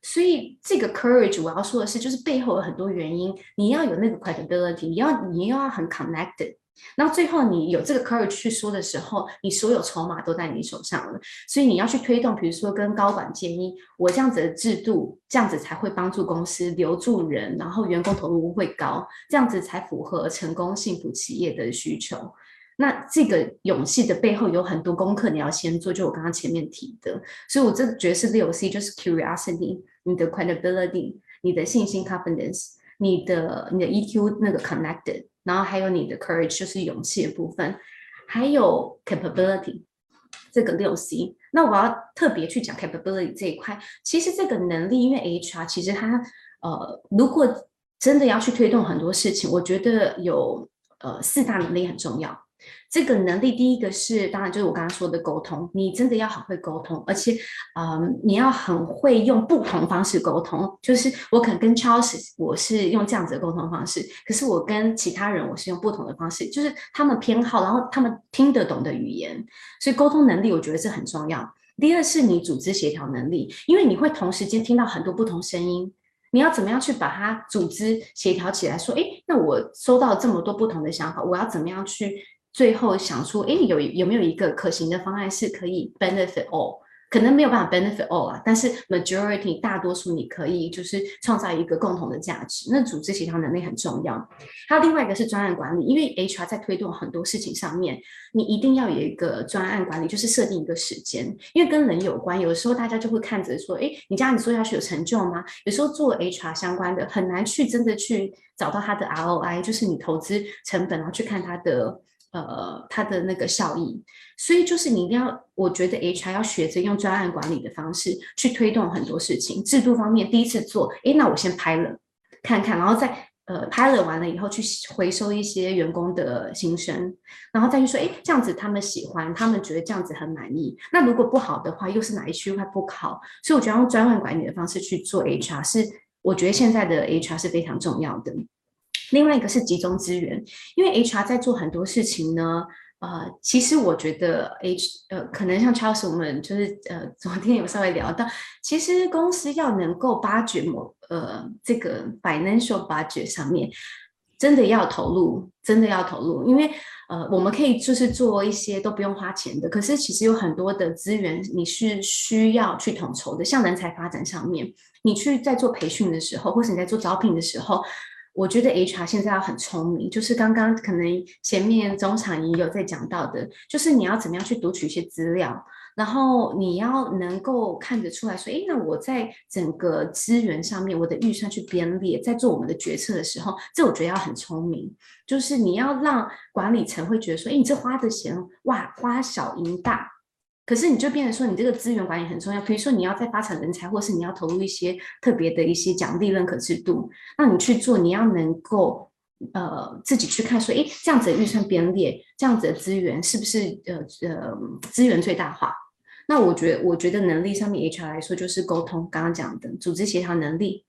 Speaker 2: 所以这个 courage 我要说的是，就是背后有很多原因，你要有那个 credibility，你要你要很 connected。那最后你有这个 courage 去说的时候，你所有筹码都在你手上了，所以你要去推动，比如说跟高管建议，我这样子的制度，这样子才会帮助公司留住人，然后员工投入会高，这样子才符合成功幸福企业的需求。那这个勇气的背后有很多功课你要先做，就我刚刚前面提的，所以我这个觉得是六 C，就是 curiosity，你的 credibility，你的信心 confidence，你的你的 EQ 那个 connected。然后还有你的 courage，就是勇气的部分，还有 capability 这个六 C。那我要特别去讲 capability 这一块。其实这个能力，因为 HR 其实他呃，如果真的要去推动很多事情，我觉得有呃四大能力很重要。这个能力，第一个是，当然就是我刚刚说的沟通，你真的要很会沟通，而且，嗯，你要很会用不同方式沟通。就是我可能跟 Charles，我是用这样子的沟通方式，可是我跟其他人，我是用不同的方式，就是他们偏好，然后他们听得懂的语言，所以沟通能力我觉得是很重要。第二是你组织协调能力，因为你会同时间听到很多不同声音，你要怎么样去把它组织协调起来？说，诶，那我收到这么多不同的想法，我要怎么样去？最后想出，哎，有有没有一个可行的方案是可以 benefit all？可能没有办法 benefit all 啊，但是 majority 大多数你可以就是创造一个共同的价值。那组织协调能力很重要。还有另外一个是专案管理，因为 HR 在推动很多事情上面，你一定要有一个专案管理，就是设定一个时间，因为跟人有关。有的时候大家就会看着说，哎，你这样你做下去有成就吗？有时候做 HR 相关的很难去真的去找到它的 ROI，就是你投资成本，然后去看它的。呃，它的那个效益，所以就是你一定要，我觉得 HR 要学着用专案管理的方式去推动很多事情。制度方面，第一次做，诶，那我先拍了看看，然后再呃拍了完了以后去回收一些员工的心声，然后再去说，诶，这样子他们喜欢，他们觉得这样子很满意。那如果不好的话，又是哪一区块不好？所以我觉得用专案管理的方式去做 HR 是，我觉得现在的 HR 是非常重要的。另外一个是集中资源，因为 HR 在做很多事情呢，呃，其实我觉得 H 呃，可能像 Charles 我们就是呃，昨天有稍微聊到，其实公司要能够挖掘某呃这个 financial budget 上面，真的要投入，真的要投入，因为呃，我们可以就是做一些都不用花钱的，可是其实有很多的资源你是需要去统筹的，像人才发展上面，你去在做培训的时候，或是你在做招聘的时候，我觉得 HR 现在要很聪明，就是刚刚可能前面中场也有在讲到的，就是你要怎么样去读取一些资料。然后你要能够看得出来说，诶，那我在整个资源上面，我的预算去编列，在做我们的决策的时候，这我觉得要很聪明，就是你要让管理层会觉得说，诶，你这花的钱，哇，花小赢大，可是你就变成说，你这个资源管理很重要。比如说你要在发展人才，或是你要投入一些特别的一些奖励认可制度，那你去做，你要能够呃自己去看说，诶，这样子的预算编列，这样子的资源是不是呃呃资源最大化？那我觉得，我觉得能力上面，HR 来说就是沟通，刚刚讲的组织协调能力，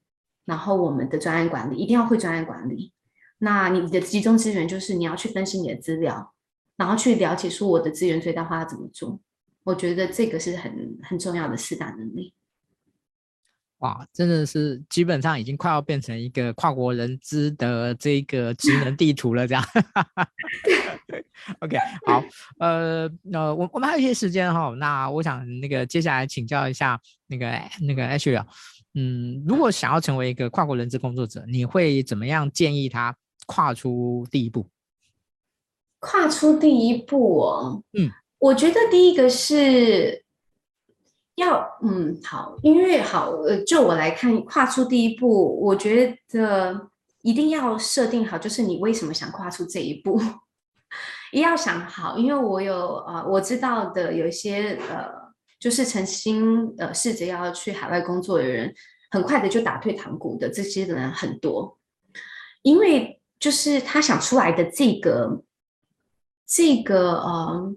Speaker 2: 然后我们的专案管理一定要会专案管理。那你的集中资源就是你要去分析你的资料，然后去了解说我的资源最大化要怎么做。我觉得这个是很很重要的四大能力。
Speaker 1: 哇，真的是基本上已经快要变成一个跨国人资的这个职能地图了，这样。OK，好，呃，那我我们还有一些时间哈，那我想那个接下来请教一下那个那个 Ashley，嗯，如果想要成为一个跨国人资工作者，你会怎么样建议他跨出第一步？
Speaker 2: 跨出第一步哦，
Speaker 1: 嗯，
Speaker 2: 我觉得第一个是。要嗯好，因为好呃，就我来看，跨出第一步，我觉得一定要设定好，就是你为什么想跨出这一步，一定要想好。因为我有呃，我知道的有一些呃，就是曾经呃试着要去海外工作的人，很快的就打退堂鼓的这些人很多，因为就是他想出来的这个这个呃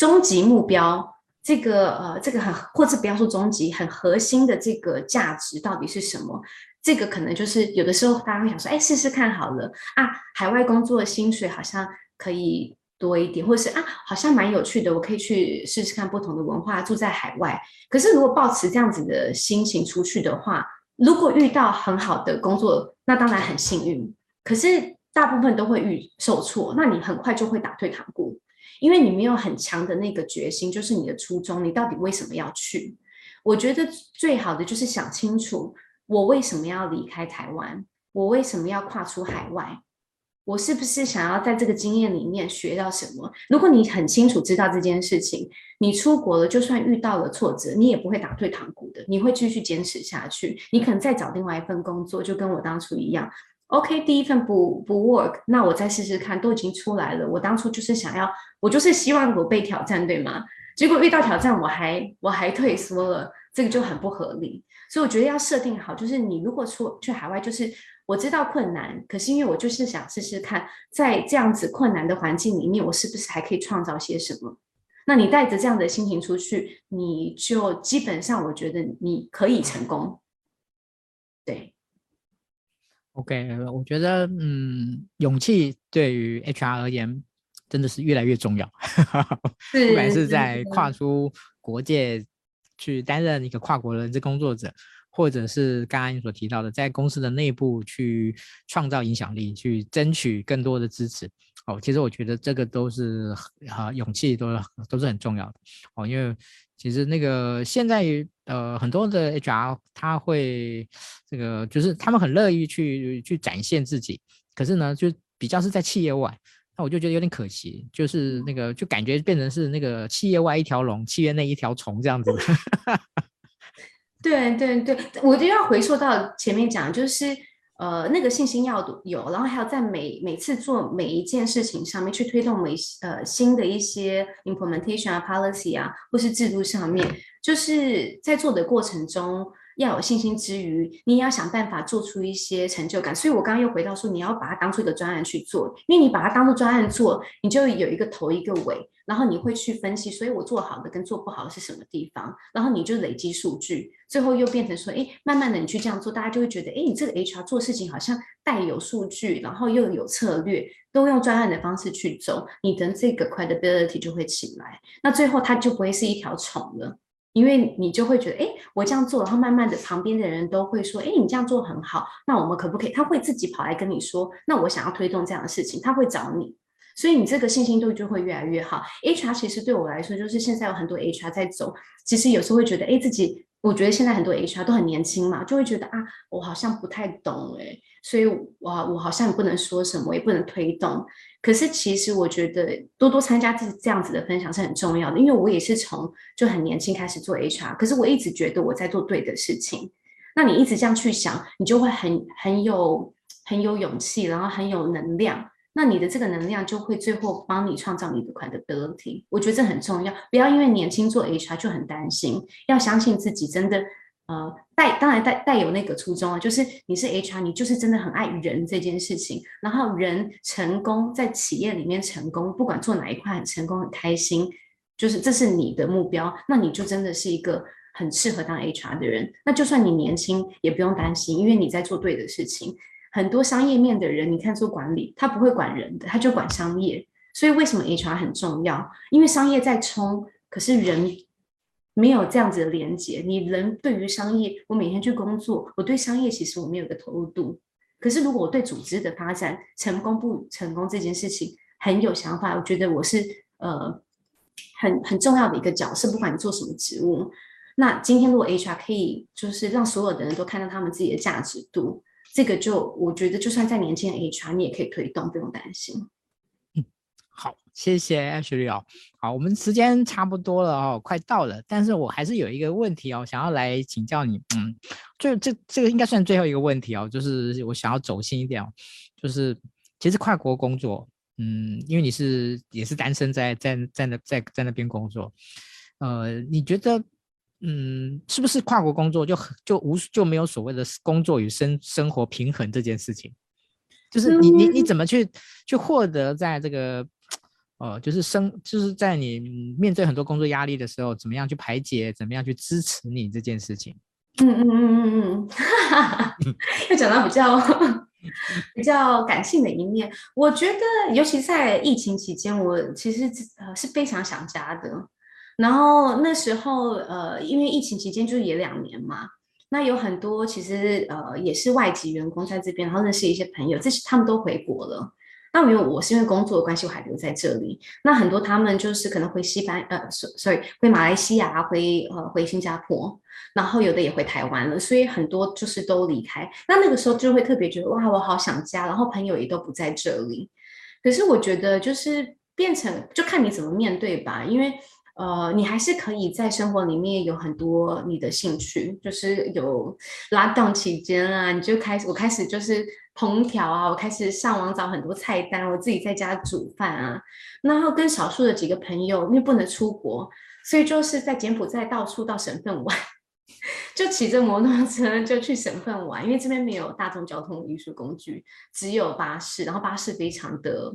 Speaker 2: 终极目标。这个呃，这个很，或者不要说终极，很核心的这个价值到底是什么？这个可能就是有的时候大家会想说，哎，试试看好了啊，海外工作的薪水好像可以多一点，或者是啊，好像蛮有趣的，我可以去试试看不同的文化，住在海外。可是如果抱持这样子的心情出去的话，如果遇到很好的工作，那当然很幸运。可是大部分都会遇受挫，那你很快就会打退堂鼓。因为你没有很强的那个决心，就是你的初衷，你到底为什么要去？我觉得最好的就是想清楚，我为什么要离开台湾？我为什么要跨出海外？我是不是想要在这个经验里面学到什么？如果你很清楚知道这件事情，你出国了，就算遇到了挫折，你也不会打退堂鼓的，你会继续坚持下去。你可能再找另外一份工作，就跟我当初一样。OK，第一份不不 work，那我再试试看，都已经出来了。我当初就是想要，我就是希望我被挑战，对吗？结果遇到挑战，我还我还退缩了，这个就很不合理。所以我觉得要设定好，就是你如果出去海外，就是我知道困难，可是因为我就是想试试看，在这样子困难的环境里面，我是不是还可以创造些什么？那你带着这样的心情出去，你就基本上我觉得你可以成功，对。
Speaker 1: OK，我觉得，嗯，勇气对于 HR 而言真的是越来越重要。不管是在跨出国界去担任一个跨国人资工作者，或者是刚刚你所提到的，在公司的内部去创造影响力，去争取更多的支持。哦，其实我觉得这个都是啊，勇气都都是很重要的。哦，因为其实那个现在。呃，很多的 HR 他会这个，就是他们很乐意去去展现自己，可是呢，就比较是在企业外，那我就觉得有点可惜，就是那个就感觉变成是那个企业外一条龙，企业内一条虫这样子。
Speaker 2: 对对对，我就要回溯到前面讲，就是。呃，那个信心要有，然后还有在每每次做每一件事情上面去推动每呃新的一些 implementation 啊、policy 啊，或是制度上面，就是在做的过程中要有信心之余，你也要想办法做出一些成就感。所以我刚刚又回到说，你要把它当做一个专案去做，因为你把它当做专案做，你就有一个头一个尾。然后你会去分析，所以我做好的跟做不好的是什么地方，然后你就累积数据，最后又变成说，哎，慢慢的你去这样做，大家就会觉得，哎，你这个 HR 做事情好像带有数据，然后又有策略，都用专案的方式去走，你的这个 credibility 就会起来，那最后它就不会是一条虫了，因为你就会觉得，哎，我这样做，然后慢慢的旁边的人都会说，哎，你这样做很好，那我们可不可以？他会自己跑来跟你说，那我想要推动这样的事情，他会找你，所以你这个信心度就会越来越好。HR 其实对我来说，就是现在有很多 HR 在走，其实有时候会觉得，哎，自己，我觉得现在很多 HR 都很年轻嘛，就会觉得啊，我好像不太懂，哎，所以我我好像也不能说什么，也不能推动。可是其实我觉得多多参加这这样子的分享是很重要的，因为我也是从就很年轻开始做 HR，可是我一直觉得我在做对的事情。那你一直这样去想，你就会很很有很有勇气，然后很有能量。那你的这个能量就会最后帮你创造你的 credibility。我觉得这很重要，不要因为年轻做 HR 就很担心，要相信自己真的。呃，带当然带带有那个初衷啊，就是你是 HR，你就是真的很爱人这件事情。然后人成功在企业里面成功，不管做哪一块很成功很开心，就是这是你的目标，那你就真的是一个很适合当 HR 的人。那就算你年轻也不用担心，因为你在做对的事情。很多商业面的人，你看做管理，他不会管人的，他就管商业。所以为什么 HR 很重要？因为商业在冲，可是人。没有这样子的连接，你人对于商业，我每天去工作，我对商业其实我没有个投入度。可是如果我对组织的发展成功不成功这件事情很有想法，我觉得我是呃很很重要的一个角色，不管你做什么职务。那今天如果 HR 可以就是让所有的人都看到他们自己的价值度，这个就我觉得就算在年轻的 HR 你也可以推动，不用担心。
Speaker 1: 嗯好，谢谢 Ashley 哦。好，我们时间差不多了哦，快到了。但是我还是有一个问题哦，想要来请教你。嗯，就这这个应该算最后一个问题哦，就是我想要走心一点哦，就是其实跨国工作，嗯，因为你是也是单身，在在在那在在那边工作，呃，你觉得，嗯，是不是跨国工作就就无就没有所谓的工作与生生活平衡这件事情？就是你你你怎么去去获得在这个。哦，就是生，就是在你面对很多工作压力的时候，怎么样去排解，怎么样去支持你这件事情。
Speaker 2: 嗯嗯嗯嗯嗯，哈哈，又讲到比较 比较感性的一面。我觉得，尤其在疫情期间，我其实呃是非常想家的。然后那时候呃，因为疫情期间就是也两年嘛，那有很多其实呃也是外籍员工在这边，然后认识一些朋友，这些他们都回国了。那没有，我是因为工作的关系，我还留在这里。那很多他们就是可能回西班，呃，sorry，回马来西亚，回呃回新加坡，然后有的也回台湾了，所以很多就是都离开。那那个时候就会特别觉得哇，我好想家，然后朋友也都不在这里。可是我觉得就是变成就看你怎么面对吧，因为呃，你还是可以在生活里面有很多你的兴趣，就是有拉档期间啊，你就开始我开始就是。烹调啊，我开始上网找很多菜单，我自己在家煮饭啊。然后跟少数的几个朋友，因为不能出国，所以就是在柬埔寨到处到省份玩，就骑着摩托车就去省份玩，因为这边没有大众交通运输工具，只有巴士，然后巴士非常的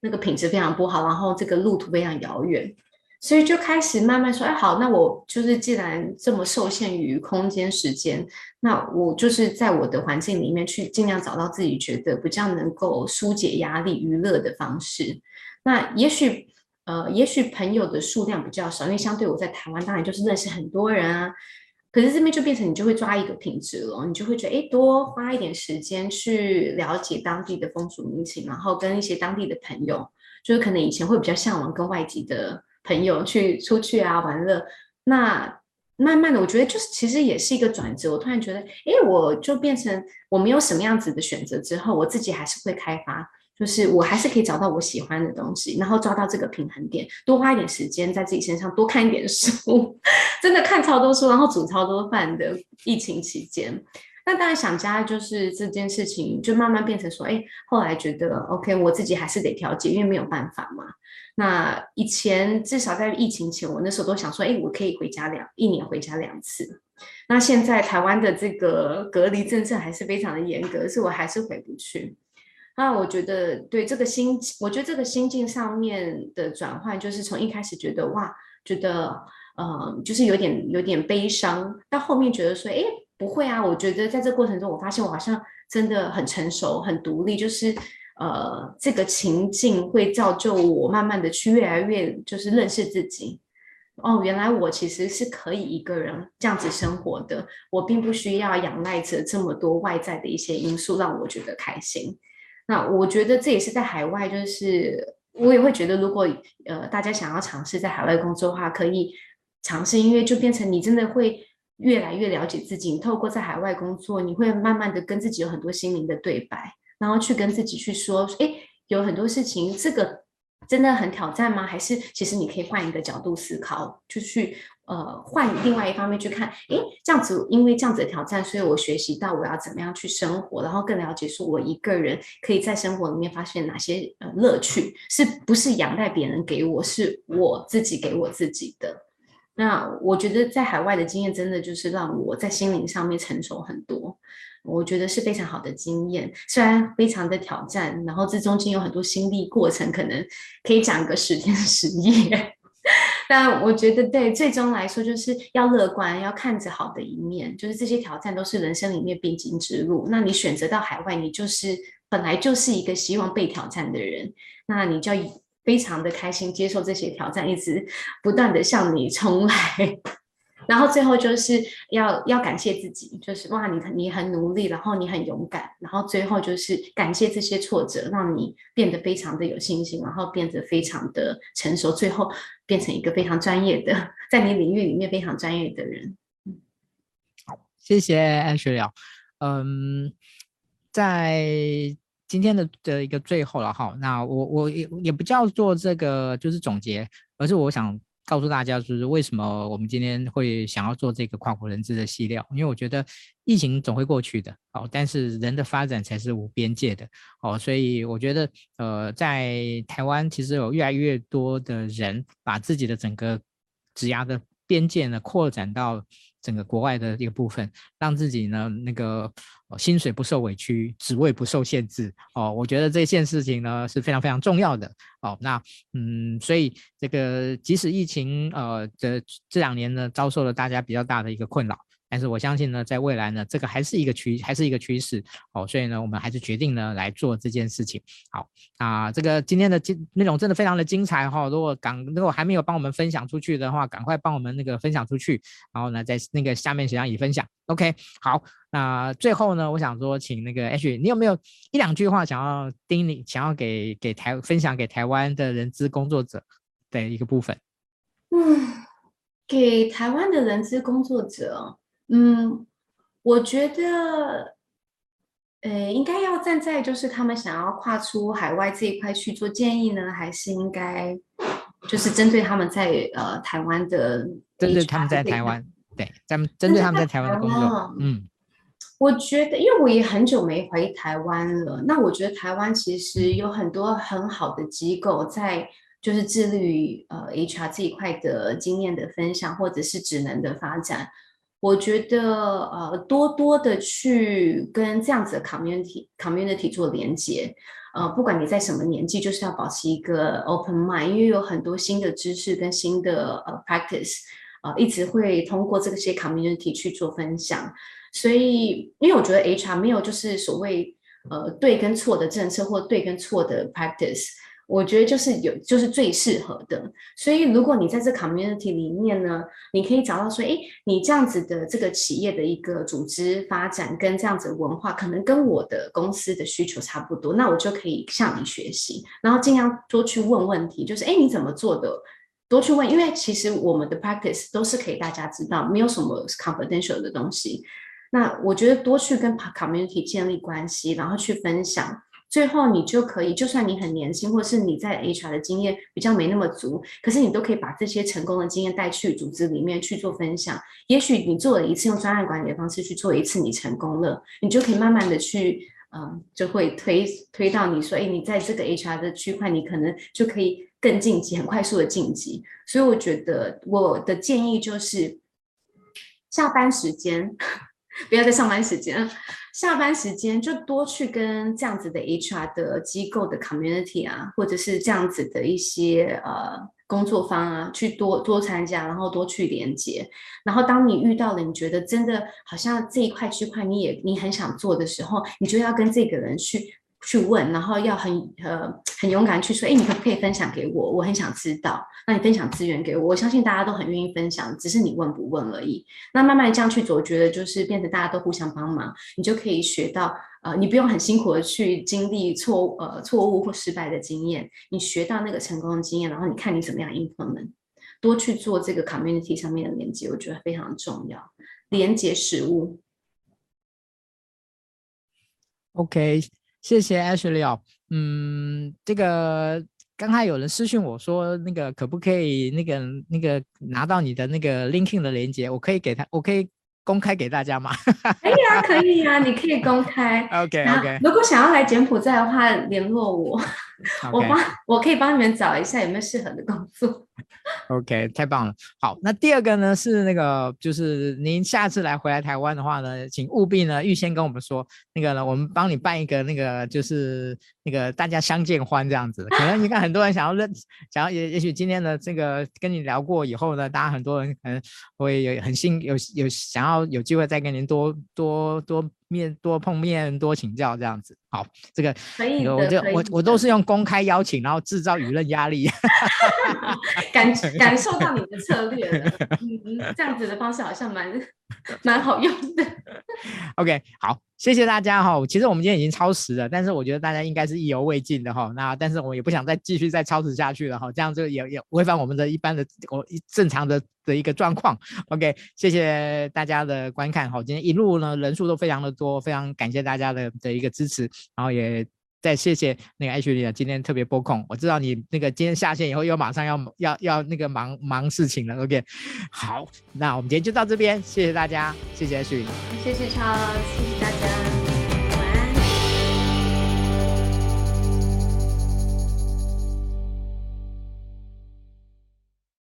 Speaker 2: 那个品质非常不好，然后这个路途非常遥远。所以就开始慢慢说，哎，好，那我就是既然这么受限于空间时间，那我就是在我的环境里面去尽量找到自己觉得比较能够疏解压力、娱乐的方式。那也许，呃，也许朋友的数量比较少，因为相对我在台湾，当然就是认识很多人啊。可是这边就变成你就会抓一个品质了，你就会觉得，哎，多花一点时间去了解当地的风俗民情，然后跟一些当地的朋友，就是可能以前会比较向往跟外籍的。朋友去出去啊玩乐，那慢慢的，我觉得就是其实也是一个转折。我突然觉得，哎，我就变成我没有什么样子的选择之后，我自己还是会开发，就是我还是可以找到我喜欢的东西，然后抓到这个平衡点，多花一点时间在自己身上，多看一点书，真的看超多书，然后煮超多饭的。疫情期间，那当然想家就是这件事情，就慢慢变成说，哎，后来觉得 OK，我自己还是得调节，因为没有办法嘛。那以前至少在疫情前，我那时候都想说，哎，我可以回家两一年回家两次。那现在台湾的这个隔离政策还是非常的严格，所以我还是回不去。那我觉得对这个心，我觉得这个心境上面的转换，就是从一开始觉得哇，觉得呃，就是有点有点悲伤，到后面觉得说，哎，不会啊，我觉得在这过程中，我发现我好像真的很成熟、很独立，就是。呃，这个情境会造就我慢慢的去越来越就是认识自己，哦，原来我其实是可以一个人这样子生活的，我并不需要仰赖着这么多外在的一些因素让我觉得开心。那我觉得这也是在海外，就是我也会觉得，如果呃大家想要尝试在海外工作的话，可以尝试，因为就变成你真的会越来越了解自己。透过在海外工作，你会慢慢的跟自己有很多心灵的对白，然后去跟自己去说，诶，有很多事情这个。真的很挑战吗？还是其实你可以换一个角度思考，就去呃换另外一方面去看，诶，这样子，因为这样子的挑战，所以我学习到我要怎么样去生活，然后更了解说我一个人可以在生活里面发现哪些呃乐趣，是不是仰赖别人给我，是我自己给我自己的。那我觉得在海外的经验真的就是让我在心灵上面成熟很多。我觉得是非常好的经验，虽然非常的挑战，然后这中间有很多心力过程，可能可以讲个十天十夜。但我觉得，对，最终来说就是要乐观，要看着好的一面。就是这些挑战都是人生里面必经之路。那你选择到海外，你就是本来就是一个希望被挑战的人，那你就要非常的开心接受这些挑战，一直不断的向你冲来。然后最后就是要要感谢自己，就是哇，你你很努力，然后你很勇敢，然后最后就是感谢这些挫折，让你变得非常的有信心，然后变得非常的成熟，最后变成一个非常专业的，在你领域里面非常专业的人。
Speaker 1: 好，谢谢 Ashley。嗯，在今天的的一个最后了哈，那我我也也不叫做这个就是总结，而是我想。告诉大家，就是为什么我们今天会想要做这个跨国人资的系列，因为我觉得疫情总会过去的，哦，但是人的发展才是无边界的，哦，所以我觉得，呃，在台湾其实有越来越多的人把自己的整个职涯的边界呢扩展到。整个国外的一个部分，让自己呢那个哦薪水不受委屈，职位不受限制哦，我觉得这件事情呢是非常非常重要的哦。那嗯，所以这个即使疫情呃这这两年呢遭受了大家比较大的一个困扰。但是我相信呢，在未来呢，这个还是一个趋，还是一个趋势哦，所以呢，我们还是决定呢来做这件事情。好啊，这个今天的精内容真的非常的精彩哈、哦，如果刚如果还没有帮我们分享出去的话，赶快帮我们那个分享出去，然后呢，在那个下面写上已分享。OK，好，那最后呢，我想说，请那个 H，你有没有一两句话想要叮你，想要给给台分享给台湾的人资工作者的一个部分？
Speaker 2: 嗯，给台湾的人资工作者。嗯，我觉得，呃，应该要站在就是他们想要跨出海外这一块去做建议呢，还是应该就是针对他们在呃台湾的，
Speaker 1: 针对他们在台湾，对，咱们针对他们在台湾的工作，嗯，
Speaker 2: 我觉得，因为我也很久没回台湾了，那我觉得台湾其实有很多很好的机构在，就是致力于呃 HR 这一块的经验的分享，或者是职能的发展。我觉得，呃，多多的去跟这样子的 community community 做连接，呃，不管你在什么年纪，就是要保持一个 open mind，因为有很多新的知识跟新的呃 practice，呃，一直会通过这些 community 去做分享。所以，因为我觉得 HR 没有就是所谓呃对跟错的政策或对跟错的 practice。我觉得就是有，就是最适合的。所以，如果你在这 community 里面呢，你可以找到说，诶，你这样子的这个企业的一个组织发展跟这样子的文化，可能跟我的公司的需求差不多，那我就可以向你学习，然后尽量多去问问题，就是，诶，你怎么做的？多去问，因为其实我们的 practice 都是可以大家知道，没有什么 confidential 的东西。那我觉得多去跟 community 建立关系，然后去分享。最后，你就可以，就算你很年轻，或是你在 HR 的经验比较没那么足，可是你都可以把这些成功的经验带去组织里面去做分享。也许你做了一次用专案管理的方式去做一次，你成功了，你就可以慢慢的去，嗯，就会推推到你说，哎，你在这个 HR 的区块，你可能就可以更晋级，很快速的晋级。所以我觉得我的建议就是，下班时间不要在上班时间。下班时间就多去跟这样子的 HR 的机构的 community 啊，或者是这样子的一些呃工作方啊，去多多参加，然后多去连接。然后当你遇到了，你觉得真的好像这一块区块你也你很想做的时候，你就要跟这个人去去问，然后要很呃很勇敢去说，哎，你可不可以分享给我？我很想知道。那你分享资源给我，我相信大家都很愿意分享，只是你问不问而已。那慢慢这样去做，我觉得就是变成大家都互相帮忙，你就可以学到，呃，你不用很辛苦的去经历错呃错误或失败的经验，你学到那个成功的经验，然后你看你怎么样 implement，多去做这个 community 上面的连接，我觉得非常重要，连接食物。
Speaker 1: OK。谢谢 Ashley 哦，嗯，这个刚才有人私信我说，那个可不可以那个那个拿到你的那个 LinkedIn 的链接，我可以给他，我可以公开给大家吗？
Speaker 2: 可以啊，可以啊，你可以公开。
Speaker 1: OK OK。
Speaker 2: 如果想要来柬埔寨的话，联络我.我帮 我可以帮你们找一下有没有适合的工作。
Speaker 1: OK，太棒了。好，那第二个呢是那个，就是您下次来回来台湾的话呢，请务必呢预先跟我们说，那个呢，我们帮你办一个那个，就是那个大家相见欢这样子。可能你看很多人想要认，想要也也许今天的这个跟你聊过以后呢，大家很多人可能会有很幸有有想要有机会再跟您多多多。面多碰面多请教这样子，好，这个
Speaker 2: 可以，
Speaker 1: 我就我我都是用公开邀请，然后制造舆论压力，
Speaker 2: 感 感受到你的策略了，嗯，这样子的方式好像蛮 蛮好用的。
Speaker 1: OK，好。谢谢大家哈，其实我们今天已经超时了，但是我觉得大家应该是意犹未尽的哈。那但是我也不想再继续再超时下去了哈，这样就也也违反我们的一般的我正常的的一个状况。OK，谢谢大家的观看哈，今天一路呢人数都非常的多，非常感谢大家的的一个支持，然后也再谢谢那个艾雪丽啊今天特别播控，我知道你那个今天下线以后又马上要要要那个忙忙事情了。OK，好，那我们今天就到这边，谢谢大家，谢谢艾
Speaker 2: 雪丽谢谢超，谢谢大家。